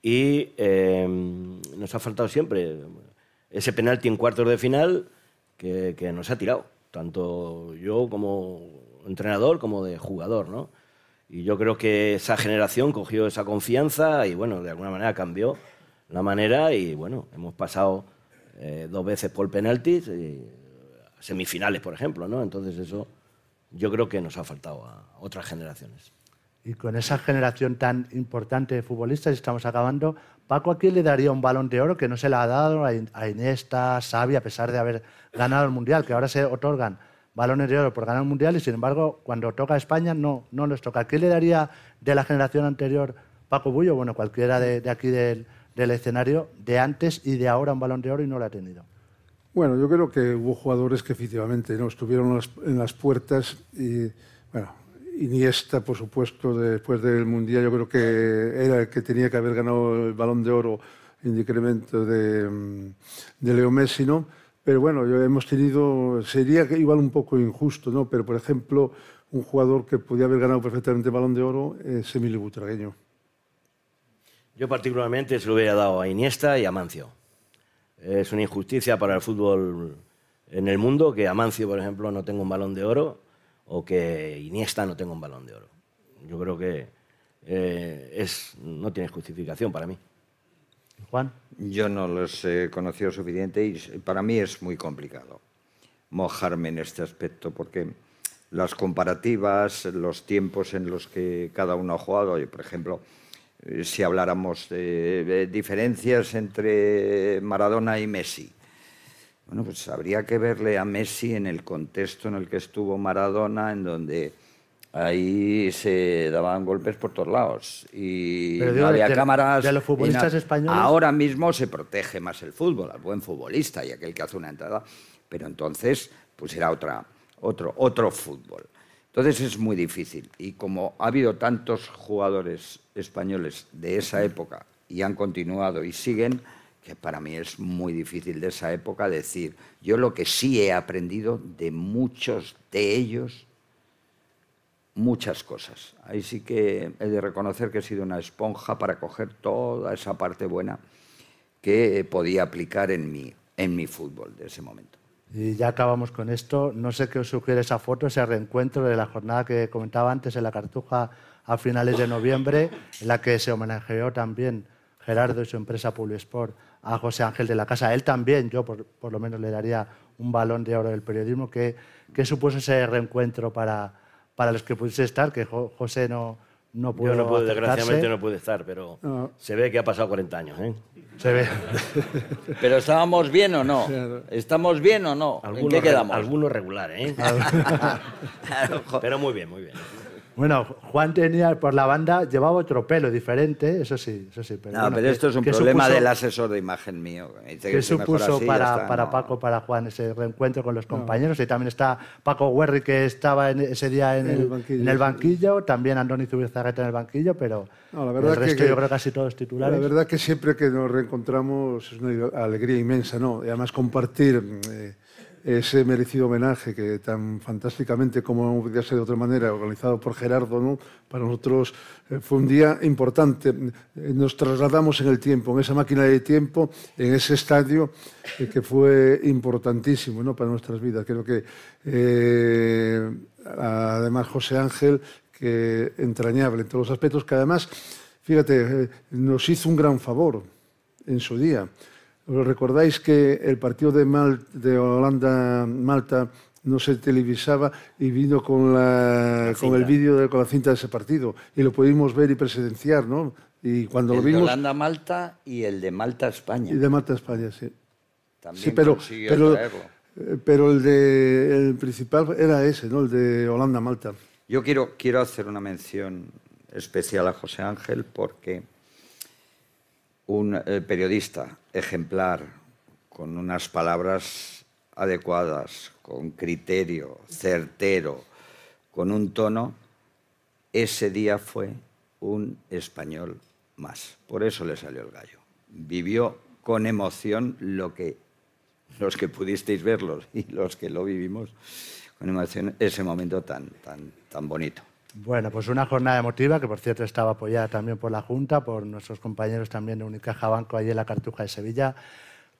Y eh, nos ha faltado siempre ese penalti en cuartos de final que nos ha tirado tanto yo como entrenador como de jugador, ¿no? Y yo creo que esa generación cogió esa confianza y, bueno, de alguna manera cambió la manera y, bueno, hemos pasado eh, dos veces por penaltis y semifinales, por ejemplo, ¿no? Entonces eso yo creo que nos ha faltado a otras generaciones. Y con esa generación tan importante de futbolistas, estamos acabando, Paco, ¿a quién le daría un balón de oro que no se le ha dado a Iniesta, Xavi, a pesar de haber ganado el Mundial, que ahora se otorgan balones de oro por ganar el Mundial y, sin embargo, cuando toca a España no, no los toca. ¿A quién le daría de la generación anterior Paco Bullo? Bueno, cualquiera de, aquí del, escenario, de antes y de ahora un balón de oro y no lo ha tenido. Bueno, yo creo que hubo jugadores que efectivamente no estuvieron en las puertas y, bueno, Iniesta, por supuesto, después del Mundial, yo creo que era el que tenía que haber ganado el balón de oro en decremento de, mm, de Leo Messi, ¿no? Pero bueno, hemos tenido, sería igual un poco injusto, ¿no? Pero por ejemplo, un jugador que podía haber ganado perfectamente el balón de oro es Emilio Butragueño. Yo particularmente se lo hubiera dado a Iniesta y a Mancio. Es una injusticia para el fútbol en el mundo que Amancio, por ejemplo, no tenga un balón de oro o que Iniesta no tenga un balón de oro. Yo creo que eh, es, no tiene justificación para mí. Juan. Yo no los he conocido suficiente y para mí es muy complicado mojarme en este aspecto porque las comparativas, los tiempos en los que cada uno ha jugado, por ejemplo, eh, si habláramos de diferencias entre Maradona y Messi, bueno, pues habría que verle a Messi en el contexto en el que estuvo Maradona, en donde ahí se daban golpes por todos lados y no había cámaras. De los futbolistas españoles. Ahora mismo se protege más el fútbol, al buen futbolista y aquel que hace una entrada, pero entonces pues era otra, otro, otro fútbol. Entonces es muy difícil y como ha habido tantos jugadores españoles de esa época y han continuado y siguen, que para mí es muy difícil de esa época decir, yo lo que sí he aprendido de muchos de ellos, muchas cosas. Ahí sí que he de reconocer que he sido una esponja para coger toda esa parte buena que podía aplicar en mi, en mi fútbol de ese momento. Y ya acabamos con esto. No sé qué os sugiere esa foto, ese reencuentro de la jornada que comentaba antes en la Cartuja a finales de noviembre, en la que se homenajeó también Gerardo y su empresa Publisport a José Ángel de la Casa. Él también, yo por, lo menos le daría un balón de oro del periodismo. ¿Qué, supuso ese reencuentro para, para los que pudiese estar? Que José no, no pudo Yo no pude, desgraciadamente no pude estar, pero se ve que ha pasado 40 años. ¿eh? Se ve. ¿Pero estábamos bien o no? ¿Estamos bien o no? ¿En qué quedamos? Algunos regulares, ¿eh? pero muy bien, muy bien. Bueno, Juan tenía por la banda, llevaba otro pelo diferente, eso sí, eso sí. Pero no, pero esto es un problema del asesor de imagen mío. ¿Qué supuso para, para Paco, para Juan, ese reencuentro con los compañeros? Y también está Paco Huerri, que estaba en, ese día en, el, banquillo, en el banquillo también Andoni Zubizarreta en el banquillo, pero no, la verdad el resto que, yo creo casi todos titulares. La verdad que siempre que nos reencontramos es una alegría inmensa, ¿no? Y además compartir... Eh, ese merecido homenaje que tan fantásticamente, como podía ser de otra manera, organizado por Gerardo, ¿no? para nosotros eh, fue un día importante. Eh, nos trasladamos en el tiempo, en esa máquina de tiempo, en ese estadio eh, que fue importantísimo ¿no? para nuestras vidas. Creo que además José Ángel, que entrañable en todos los aspectos, que además, fíjate, nos hizo un gran favor en su día ¿Os recordáis que el partido de, de Holanda-Malta no se televisaba y vino con, la, con el vídeo de con la cinta de ese partido y lo pudimos ver y presenciar, ¿no? Y cuando el lo vimos, de Holanda-Malta y el de Malta-España. Y de Malta-España, sí. También sí, pero, pero, eh, pero el, de, el principal era ese, ¿no? El de Holanda-Malta. Yo quiero, quiero hacer una mención especial a José Ángel porque un eh, periodista ejemplar, con unas palabras adecuadas, con criterio, certero, con un tono, ese día fue un español más. Por eso le salió el gallo. Vivió con emoción lo que los que pudisteis verlos y los que lo vivimos con emoción ese momento tan, tan, tan bonito. Bueno, pues una jornada emotiva que por cierto estaba apoyada también por la Junta, por nuestros compañeros también de Unicaja Banco allí en la Cartuja de Sevilla.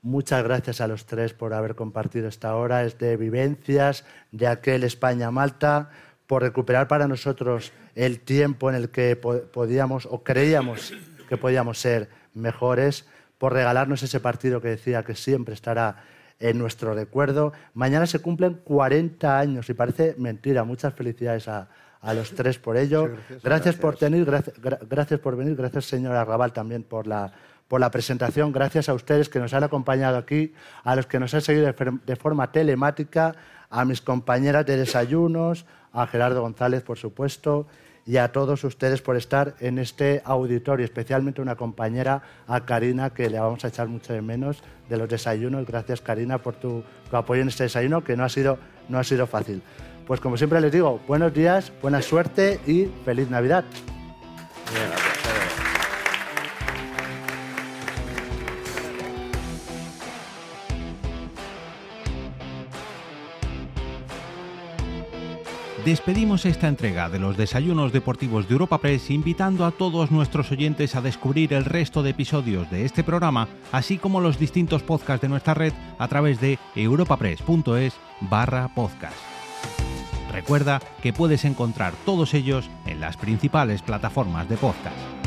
Muchas gracias a los tres por haber compartido esta hora, es de vivencias de aquel España-Malta, por recuperar para nosotros el tiempo en el que podíamos o creíamos que podíamos ser mejores, por regalarnos ese partido que decía que siempre estará en nuestro recuerdo. Mañana se cumplen 40 años y parece mentira. Muchas felicidades a, los tres por ello. Gracias, por venir, gracias, por venir, gracias señora Raval también por la, por la presentación, gracias a ustedes que nos han acompañado aquí, a los que nos han seguido de forma telemática, a mis compañeras de desayunos, a Gerardo González, por supuesto, y a todos ustedes por estar en este auditorio, especialmente una compañera, a Karina, que le vamos a echar mucho de menos de los desayunos. Gracias, Karina, por tu, apoyo en este desayuno, que no ha, sido, no ha sido fácil. Pues como siempre les digo, buenos días, buena suerte y feliz Navidad. Despedimos esta entrega de los desayunos deportivos de Europa Press invitando a todos nuestros oyentes a descubrir el resto de episodios de este programa, así como los distintos podcasts de nuestra red a través de europapress.es barra podcast. Recuerda que puedes encontrar todos ellos en las principales plataformas de podcast.